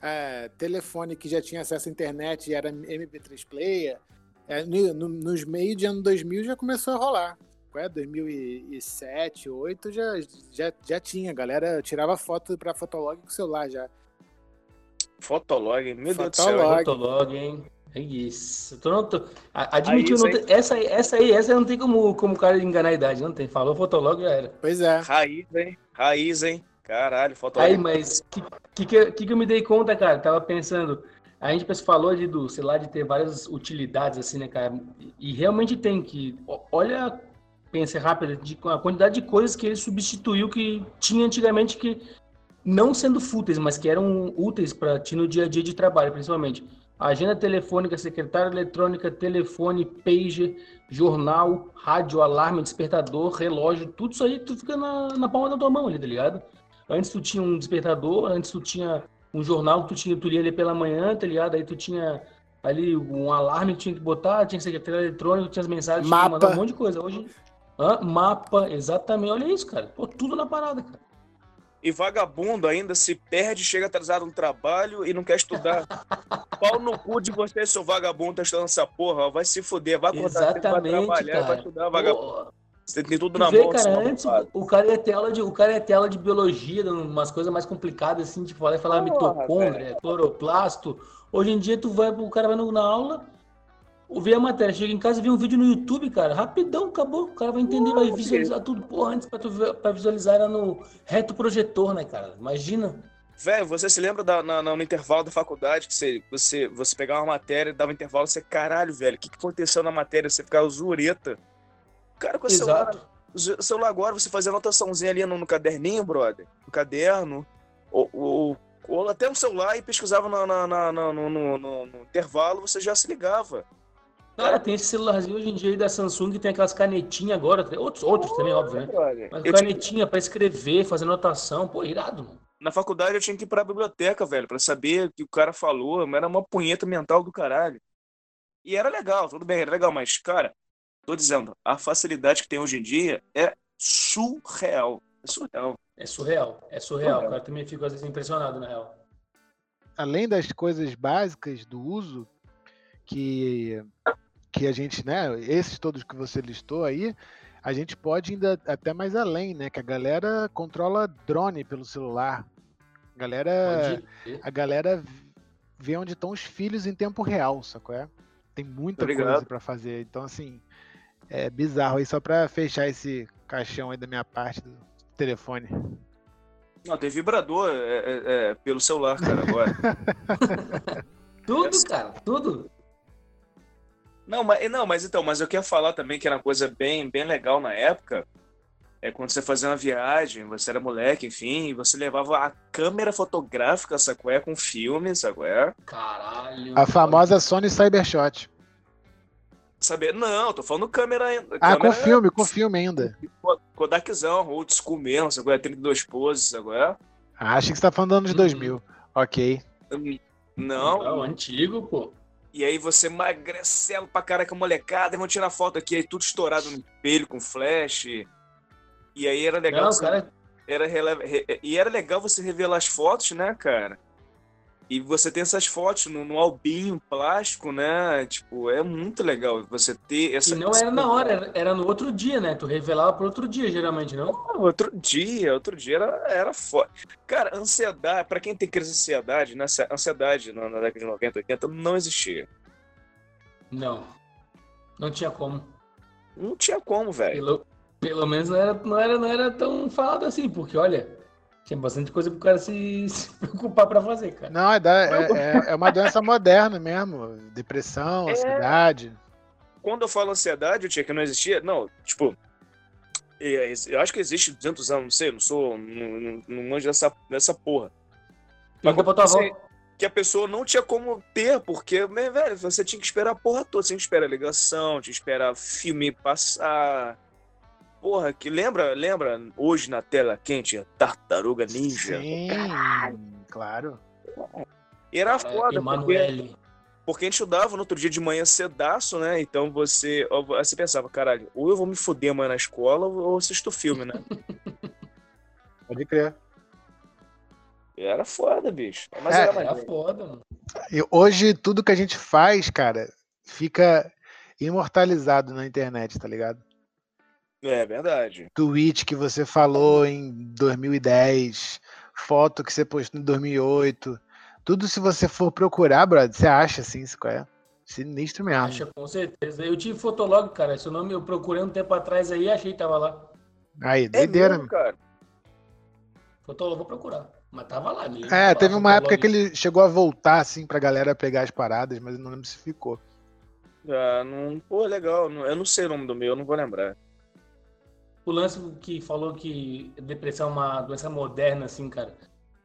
é, Telefone que já tinha acesso à internet e era MP3 player. É, no, no, nos meios de ano 2000 já começou a rolar. É, 2007, 2008 já, já, já tinha. A galera tirava foto pra Fotolog com o celular já. Fotolog, meu Fotolog. Deus do céu. Fotolog, hein? É isso. Tô, não, tô, admitiu, não tem, essa, aí, essa aí, essa não tem como, como o cara enganar a idade, não tem. Falou Fotolog já era. Pois é. Raiz, hein? Raiz, hein? Caralho, Fotolog. Aí, mas que, que, que, que eu me dei conta, cara? Tava pensando, a gente falou de, do, sei lá, de ter várias utilidades, assim, né, cara? E realmente tem que. Olha, pensa rápido, de, a quantidade de coisas que ele substituiu que tinha antigamente que, não sendo fúteis, mas que eram úteis para ti no dia a dia de trabalho, principalmente agenda telefônica, secretária eletrônica, telefone, pager, jornal, rádio, alarme, despertador, relógio, tudo isso aí tu fica na, na palma da tua mão ali, tá ligado? Antes tu tinha um despertador, antes tu tinha um jornal que tu, tinha, tu lia ali pela manhã, tá ligado? Aí tu tinha ali um alarme que tinha que botar, tinha secretária eletrônica, tinha as mensagens, mapa. tinha que mandar um monte de coisa. Hoje, hã? mapa, exatamente, olha isso, cara. Pô, tudo na parada, cara. E vagabundo ainda se perde, chega atrasado no trabalho e não quer estudar. Pau no cu de você, seu vagabundo, tá estudando essa porra. Vai se fuder, vai acordar, vai trabalhar, cara. vai estudar, vagabundo. Você tem tudo Tu na vê, mão. cara, antes o cara ia ter aula de, o cara ia ter aula de biologia, umas coisas mais complicadas, assim, tipo, vai falar Porra, mitocôndria, cloroplasto. Hoje em dia tu vai, o cara vai na aula, vê a matéria, chega em casa e vê um vídeo no YouTube, cara, rapidão, acabou. O cara vai entender, vai visualizar tudo. Porra, antes pra, tu, ver- pra visualizar era no reto projetor, né, cara? Imagina. Velho, você se lembra da- na- no intervalo da faculdade que você, você, você pegava uma matéria, dava um intervalo, você, caralho, velho, o que, que aconteceu na matéria? Você ficava zureta. Cara, com o celular, Exato. o celular agora, você fazia anotaçãozinha ali no, no caderninho, brother, no caderno, ou, ou, ou até no celular e pesquisava na- na- na- na- no, no- no- no intervalo, você já se ligava. Cara, tem esse celularzinho hoje em dia aí da Samsung que tem aquelas canetinhas agora, outros, outros também, óbvio, né? Brother. Mas Eu tinha- canetinha pra escrever, fazer anotação, pô, irado, mano. na faculdade eu tinha que ir pra biblioteca, velho, pra saber o que o cara falou, mas era uma punheta mental do caralho. E era legal, tudo bem, era legal, mas, cara, tô dizendo, a facilidade que tem hoje em dia é surreal. É surreal. É surreal, é surreal. Surreal. Cara, também fico às vezes impressionado, na real. além das coisas básicas do uso que que a gente, né, esses todos que você listou aí, a gente pode ainda até mais além, né, que a galera controla drone pelo celular. A galera, a galera vê onde estão os filhos em tempo real, sacou? É? Tem muita Tô ligado. coisa para fazer. Então assim, é bizarro aí só para fechar esse caixão aí da minha parte do telefone. Não, tem vibrador é, é, é, pelo celular, cara, agora. Tudo, cara, tudo. Não, mas, não, mas então, mas eu queria falar também que era uma coisa bem, bem legal na época. É quando você fazia uma viagem, você era moleque, enfim, e você levava a câmera fotográfica, sacué, com filme, sacué. Caralho. A famosa Sony Cybershot. Saber, não, tô falando câmera ainda. Ah, com câmera filme, com filme ainda. Kodakzão, old school mesmo, sacué, 32 poses, sacué. Ah, achei que você tá falando do ano de Uhum. 2000. Ok. Não, Não, antigo, pô. E aí você magrecelo pra caraca, molecada, e vão tirar foto aqui, aí tudo estourado no espelho com flash. E aí era legal. Não, você- cara, era rele- re- E era legal você revelar as fotos, né, cara? E você tem essas fotos no, no albinho plástico, né? Tipo, é muito legal você ter essa. e não era na hora, era- no outro dia, né? Tu revelava pro outro dia, geralmente, não? Outro dia, outro dia era, era foda. Cara, ansiedade, pra quem tem crise de ansiedade, né? Ansiedade na, na década de 90, 80 não existia. Não. Não tinha como. Não tinha como, velho. Pelo, pelo menos não era, não, era, não era tão falado assim, porque olha, Tinha bastante coisa pro cara se, se preocupar pra fazer, cara. Não, é, da, é, é, é uma doença moderna mesmo. Depressão, É. ansiedade. Quando eu falo ansiedade, eu tinha que não existia. Não, tipo. Eu acho que existe 200 anos, não sei, não sou. Não, não, não manjo dessa, dessa porra. Tua avó. Assim, que a pessoa não tinha como ter, porque, velho, você tinha que esperar a porra toda. Você tinha que esperar a ligação, tinha que esperar filme passar. Porra, que lembra, lembra hoje na tela quente, a Tartaruga Ninja? Sim, claro. E era É, foda, porque, Emanuele. porque a gente estudava no outro dia de manhã cedaço, né? Então você, você pensava, caralho, ou eu vou me fuder amanhã na escola ou eu assisto filme, né? Pode crer. Era foda, bicho. Mas É, era Era foda, mano. E hoje tudo que a gente faz, cara, fica imortalizado na internet, tá ligado? É verdade. Tweet que você falou em 2010, foto que você postou em 2008. Tudo se você for procurar, brother, você acha assim, isso qual é? Sinistro mesmo. Acha com certeza. Eu tive Fotolog, cara. Seu nome eu procurei um tempo atrás aí e achei que tava lá. Aí, É doideira. mesmo, cara. Fotolog, vou procurar. Mas tava lá. me- É, teve lá, uma época que ele chegou a voltar, assim, pra galera pegar as paradas, mas eu não lembro se ficou. Ah, não, pô, legal. Eu não sei o nome do meu, eu não vou lembrar. O lance que falou que depressão é uma doença moderna, assim, cara.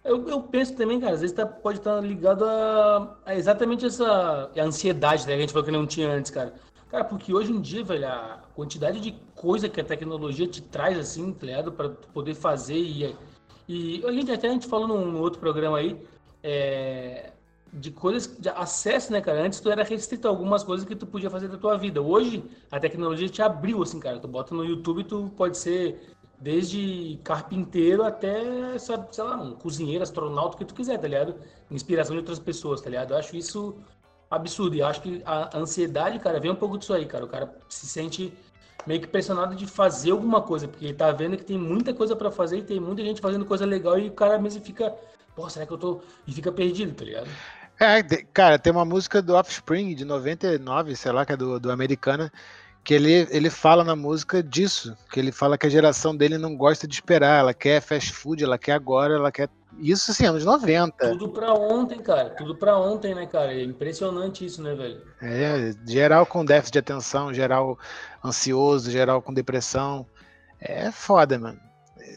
Eu, eu penso também, cara, às vezes tá- pode estar ligado a, a exatamente essa a ansiedade né, que a gente falou que não tinha antes, cara. Cara, porque hoje em dia, velho, a quantidade de coisa que a tecnologia te traz, assim, tá ligado? Pra poder fazer e. E a gente até a gente falou num outro programa aí, é, de coisas de acesso, né, cara? Antes tu era restrito a algumas coisas que tu podia fazer da tua vida. Hoje a tecnologia te abriu, assim, cara. Tu bota no YouTube, tu pode ser desde carpinteiro até, sabe, sei lá, um cozinheiro, astronauta, o que tu quiser, tá ligado? Inspiração de outras pessoas, tá ligado? Eu acho isso absurdo. E acho que a ansiedade, cara, vem um pouco disso aí, cara. O cara se sente meio que pressionado de fazer alguma coisa, porque ele tá vendo que tem muita coisa pra fazer e tem muita gente fazendo coisa legal e o cara mesmo fica, pô, será que eu tô. E fica perdido, tá ligado? É, cara, tem uma música do Offspring de 99, sei lá, que é do, do Americana, que ele, ele fala na música disso, que ele fala que a geração dele não gosta de esperar, ela quer fast food, ela quer agora, ela quer. Isso assim, anos 90. Tudo pra ontem, cara. Tudo pra ontem, né, cara? É impressionante isso, né, velho? É, geral com déficit de atenção, geral ansioso, geral com depressão. É foda, mano.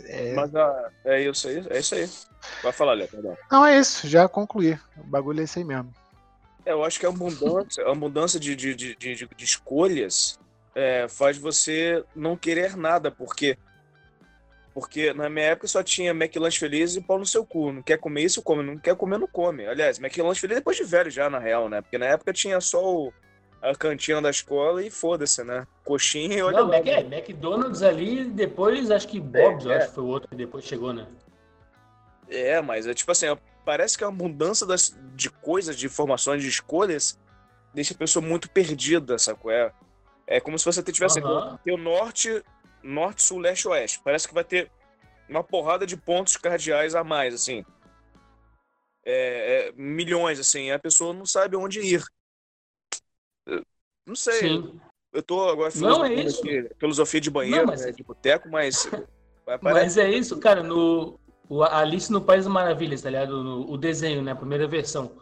É- Mas ah, é isso aí, é isso aí. Vai falar, Léo, perdão. Não, é isso, já concluí. O bagulho é esse aí mesmo. É, eu acho que a abundância, a abundância de, de, de, de, de escolhas é, faz você não querer nada, porque porque na minha época só tinha McLanche Feliz e pau no seu cu. Não quer comer isso, come. Não quer comer, não come. Aliás, McLanche Feliz depois de velho já, na real, né? Porque na época tinha só o, a cantina da escola e foda-se, né? Coxinha e olha Não, lá. Mac, é, McDonald's ali, depois acho que Bob's, eu É, é. acho que foi o outro que depois chegou, né? É, mas é tipo assim, parece que a abundância das, de coisas, de informações, de escolhas, deixa a pessoa muito perdida, sacou? É, é como se você tivesse tem o norte, norte, sul, leste, oeste. Parece que vai ter uma porrada de pontos cardeais a mais, assim. É, é, milhões, assim, e a pessoa não sabe onde ir. Eu Não sei, Sim. eu tô agora Não, é isso. aqui, filosofia de banheiro, Não, mas- né, de boteco, mas... parece- Mas é isso, cara, no o Alice no País das Maravilhas, tá ligado? No- o desenho, né? A primeira versão.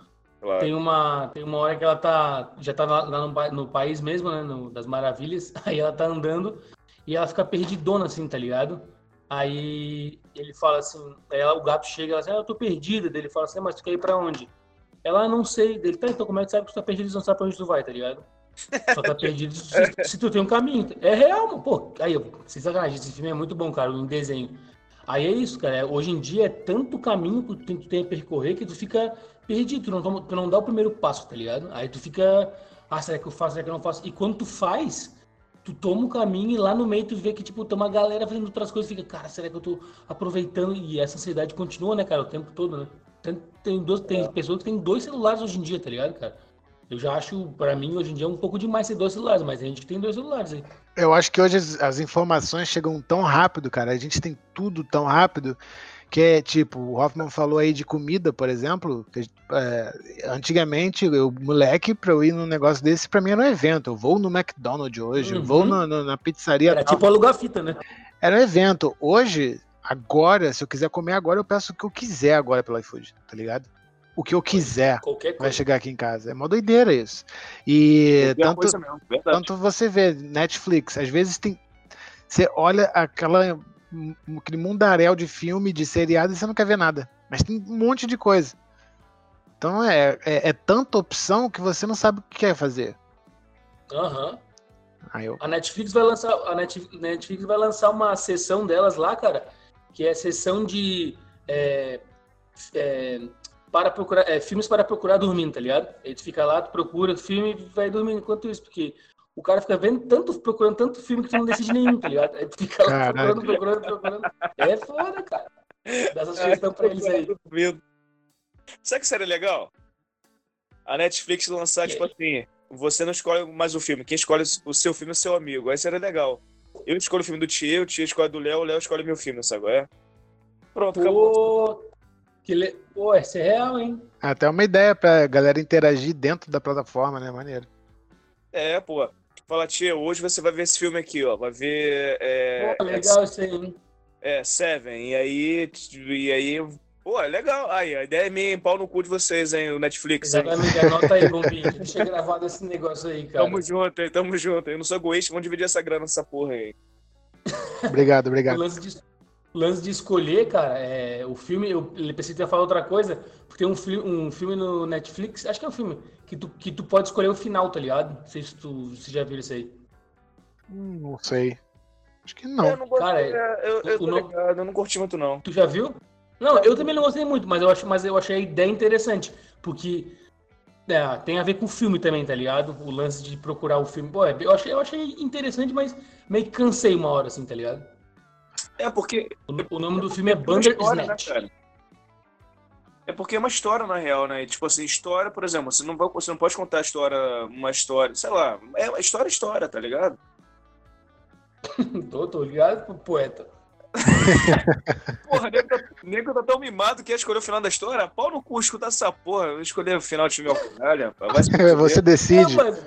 claro. Tem uma, tem uma hora que ela tá, já tá lá, no, no país mesmo, né, no- das maravilhas, aí ela tá andando e ela fica perdidona, assim, tá ligado? Aí ele fala assim, aí ela, o gato chega, ela diz, ah, eu tô perdida, dele fala assim, "Ah, mas tu quer ir pra onde? Ela, "Ah, não sei, dele, tá, então como é que sabe que tu tá perdido e não sabe pra onde tu vai, tá ligado? Só tá perdido se, se tu tem um caminho. É real, mano, pô, aí, eu- sem sacanagem, esse filme é muito bom, cara, em desenho. Aí é isso, cara. Hoje em dia é tanto caminho que tu tem, tem a percorrer que tu fica perdido, tu não, tu não dá o primeiro passo, tá ligado? Aí tu fica, ah, será que eu faço, será que eu não faço? E quando tu faz, tu toma um caminho e lá no meio tu vê que, tipo, tem uma galera fazendo outras coisas, fica, cara, será que eu tô aproveitando? E essa ansiedade continua, né, cara, o tempo todo, né? Tem, tem, dois, tem pessoas que têm dois celulares hoje em dia, tá ligado, cara? Eu já acho, pra mim, hoje em dia, um pouco demais ter dois celulares, mas tem gente tem dois celulares aí. Eu acho que hoje as, as informações chegam tão rápido, cara. A gente tem tudo tão rápido que é tipo, o Hoffman falou aí de comida, por exemplo. que, é, antigamente, eu, moleque, pra eu ir num negócio desse, pra mim era um evento. Eu vou no McDonald's hoje, eu vou Uhum. no- no- na pizzaria. Era tal. tipo alugar fita, né? Era um evento. Hoje, agora, se eu quiser comer agora, eu peço o que eu quiser agora pelo iFood, tá ligado? O que eu quiser vai chegar aqui em casa. É uma doideira isso. E tanto, mesmo, tanto você vê Netflix, às vezes tem. Você olha aquela, aquele mundaréu de filme, de seriado, e você não quer ver nada. Mas tem um monte de coisa. Então é, é, é tanta opção que você não sabe o que quer fazer. Aham. Uhum. Eu... A Netflix vai lançar a Netflix vai lançar uma sessão delas lá, cara, que é a sessão de é, é, para procurar é, filmes para procurar dormindo, tá ligado? Aí tu fica lá, tu procura o filme e vai dormindo enquanto isso, porque o cara fica vendo tanto, procurando tanto filme que tu não decide nenhum, tá ligado? Aí tu fica lá Caraca. procurando, procurando, procurando. É foda, cara. Dá essa sugestão pra eles aí. Sabe que seria legal? A Netflix lançar, tipo assim, você não escolhe mais o filme. Quem escolhe o seu filme é seu amigo. Aí seria legal. Eu escolho o filme do tio, o tio escolhe do Léo, o Léo escolhe meu filme, sabe? É? Pronto, Pô, acabou. Que le... Pô, esse é real, hein? Até uma ideia pra galera interagir dentro da plataforma, né? Maneiro. É, pô. Fala, tia, hoje você vai ver esse filme aqui, ó. Vai ver. É, pô, legal é, isso aí, hein? É, Seven. E aí, e aí Pô, é legal. Aí, a ideia é minha, pau no cu de vocês, hein, o Netflix. Exatamente, hein? anota aí, bombinha. Deixa gravado esse negócio aí, cara. Tamo junto, hein, tamo junto. Eu não sou egoísta, vamos dividir essa grana nessa porra aí. Obrigado, obrigado. O lance de, escolher, cara, é, o filme, eu pensei que ia falar outra coisa, porque tem um, fi, um filme no Netflix, acho que é um filme, que tu, que tu pode escolher o final, tá ligado? Não sei se tu se já viu isso aí. Hum, não sei. Acho que não. Eu não cara, eu, eu, eu, ligado, eu não curti muito, não. Tu já viu? Não, eu também não gostei muito, mas eu, acho, mas eu achei a ideia interessante, porque é, tem a ver com o filme também, tá ligado? O lance de procurar o filme. Pô, eu achei, eu achei interessante, mas meio que cansei uma hora, assim, tá ligado? É porque. O, o nome do filme é Bandersnatch. Né, é porque é uma história, na real, né? Tipo assim, história, por exemplo, você não, vai, você não pode contar a história, uma história, sei lá, é história, história, tá ligado? tô, tô ligado pro poeta. porra, nego tá, nego tá tão mimado que ia escolher o final da história. Pau no cu, escuta essa porra. Eu escolher o final de filme ao caralho, Você decide. Pô, mas,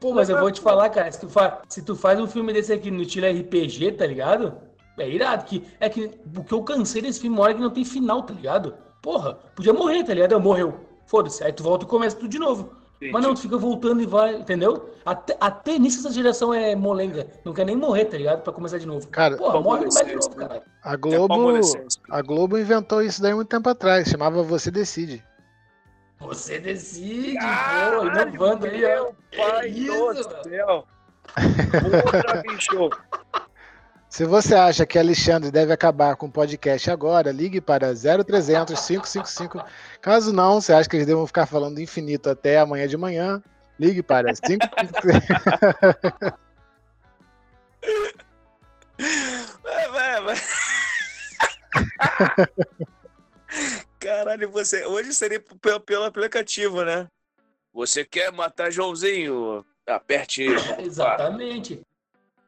pô, mas eu vou te falar, cara, se tu, faz, se tu faz um filme desse aqui no estilo RPG, tá ligado? É irado. Que, é que o que eu cansei desse filme, uma hora que não tem final, tá ligado? Porra, podia morrer, tá ligado? Morreu. Foda-se. Aí tu volta e começa tudo de novo. Entendi. Mas não, tu fica voltando e vai, entendeu? Até, até nisso essa geração é molenga. Não quer nem morrer, tá ligado? Pra começar de novo. Cara, Porra, morre e de novo, cara. A Globo, a Globo inventou isso daí muito tempo atrás. Chamava Você Decide. Você decide, pô, inovando aí, ó. Pai do céu. Puta, bicho. Se você acha que Alexandre deve acabar com o podcast agora, ligue para 0300 555. Caso não, você acha que eles devam ficar falando infinito até amanhã de manhã, ligue para 555. vai, vai, vai. Caralho, você hoje seria pelo, pelo aplicativo, né? Você quer matar Joãozinho? Aperte. Exatamente.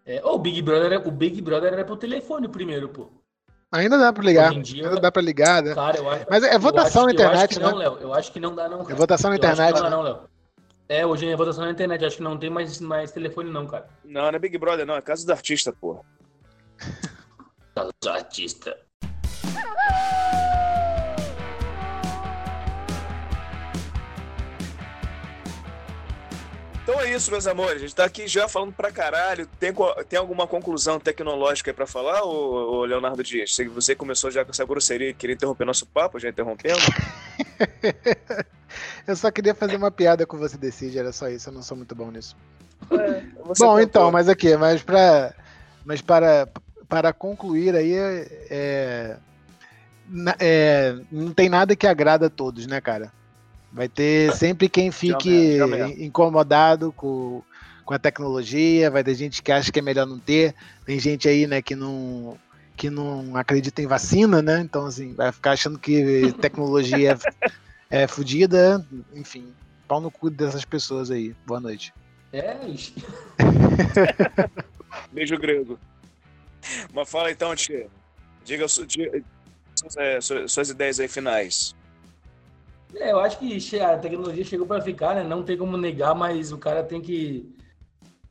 É, o Big Brother, o Big Brother era pro telefone primeiro, pô. Ainda dá pra ligar. Dia, ainda dá pra ligar, né? Cara, eu acho, Mas é votação na internet, né? Não, Léo. Eu acho que não dá, não. Cara. É votação na internet. não dá, não, Léo. É, hoje é votação na internet. Acho que não tem mais, mais telefone, não, cara. Não, não é Big Brother, não. É casa do artista, pô. casa do artista. Então é isso, meus amores. A gente tá aqui já falando pra caralho. Tem, tem alguma conclusão tecnológica aí pra falar, ô, ô Leonardo Dias? Você começou já com essa grosseria e queria interromper nosso papo, já interrompendo? eu só queria fazer uma piada com você decide, era só isso. Eu não sou muito bom nisso. É, bom, então, mas aqui, mas pra. Mas para, para concluir aí, é, é, não tem nada que agrada a todos, né, cara? Vai ter sempre quem fique incomodado com, com a tecnologia, vai ter gente que acha que é melhor não ter, tem gente aí, né, que não que não acredita em vacina, né? Então assim, vai ficar achando que tecnologia é, é fodida, enfim, pau no cu dessas pessoas aí. Boa noite. É, Beijo grego. Mas fala então, tia. Diga, diga é, suas, suas ideias aí finais. É, eu acho que a tecnologia chegou para ficar, né? Não tem como negar, mas o cara tem que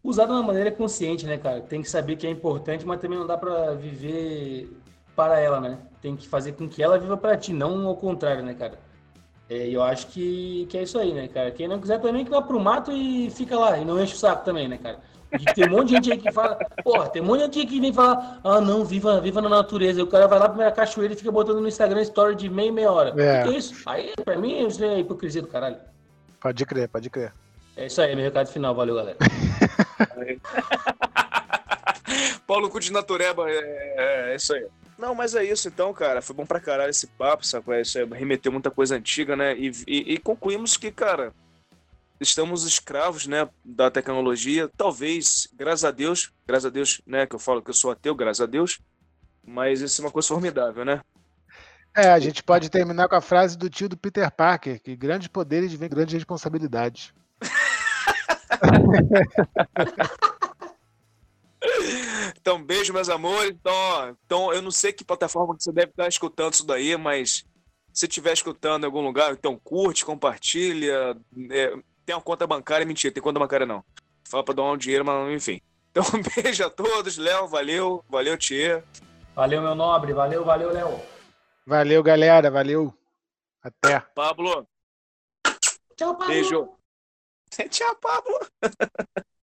usar de uma maneira consciente, né, cara? Tem que saber que é importante, mas também não dá para viver para ela, né? Tem que fazer com que ela viva para ti, não ao contrário, né, cara? É, eu acho que, que é isso aí, né, cara? Quem não quiser também que vá pro mato e fica lá, e não enche o saco também, né, cara? Tem um monte de gente aí que fala, porra, tem um monte de gente que vem falar, ah, não, viva, viva na natureza. E o cara vai lá pra minha cachoeira e fica botando no Instagram story de meia, meia hora. É. O que, é isso? Aí, pra mim, isso é hipocrisia do caralho. Pode crer, pode crer. É isso aí, meu recado final. Valeu, galera. Paulo Cu de Natureba, é, é, é, isso aí. Não, mas é isso então, cara. Foi bom pra caralho esse papo, sabe? É isso aí, remeteu muita coisa antiga, né? E, e, e, concluímos que, cara, estamos escravos, né, da tecnologia. Talvez, graças a Deus, graças a Deus, né, que eu falo que eu sou ateu, graças a Deus. Mas isso é uma coisa formidável, né? É, a gente pode terminar com a frase do tio do Peter Parker, que grandes poderes vêm grandes responsabilidades. Então, beijo, meus amores. Então, então, eu não sei que plataforma que você deve estar escutando isso daí, mas se estiver escutando em algum lugar, então curte, compartilha. É, tem uma conta bancária, mentira, tem conta bancária não. Fala pra doar um dinheiro, mas enfim. Então, beijo a todos. Léo, valeu. Valeu, Tia. Valeu, meu nobre. Valeu, valeu, Léo. Valeu, galera. Valeu. Até. Pablo. Tchau, Pablo. Beijo. Tchau, Pablo.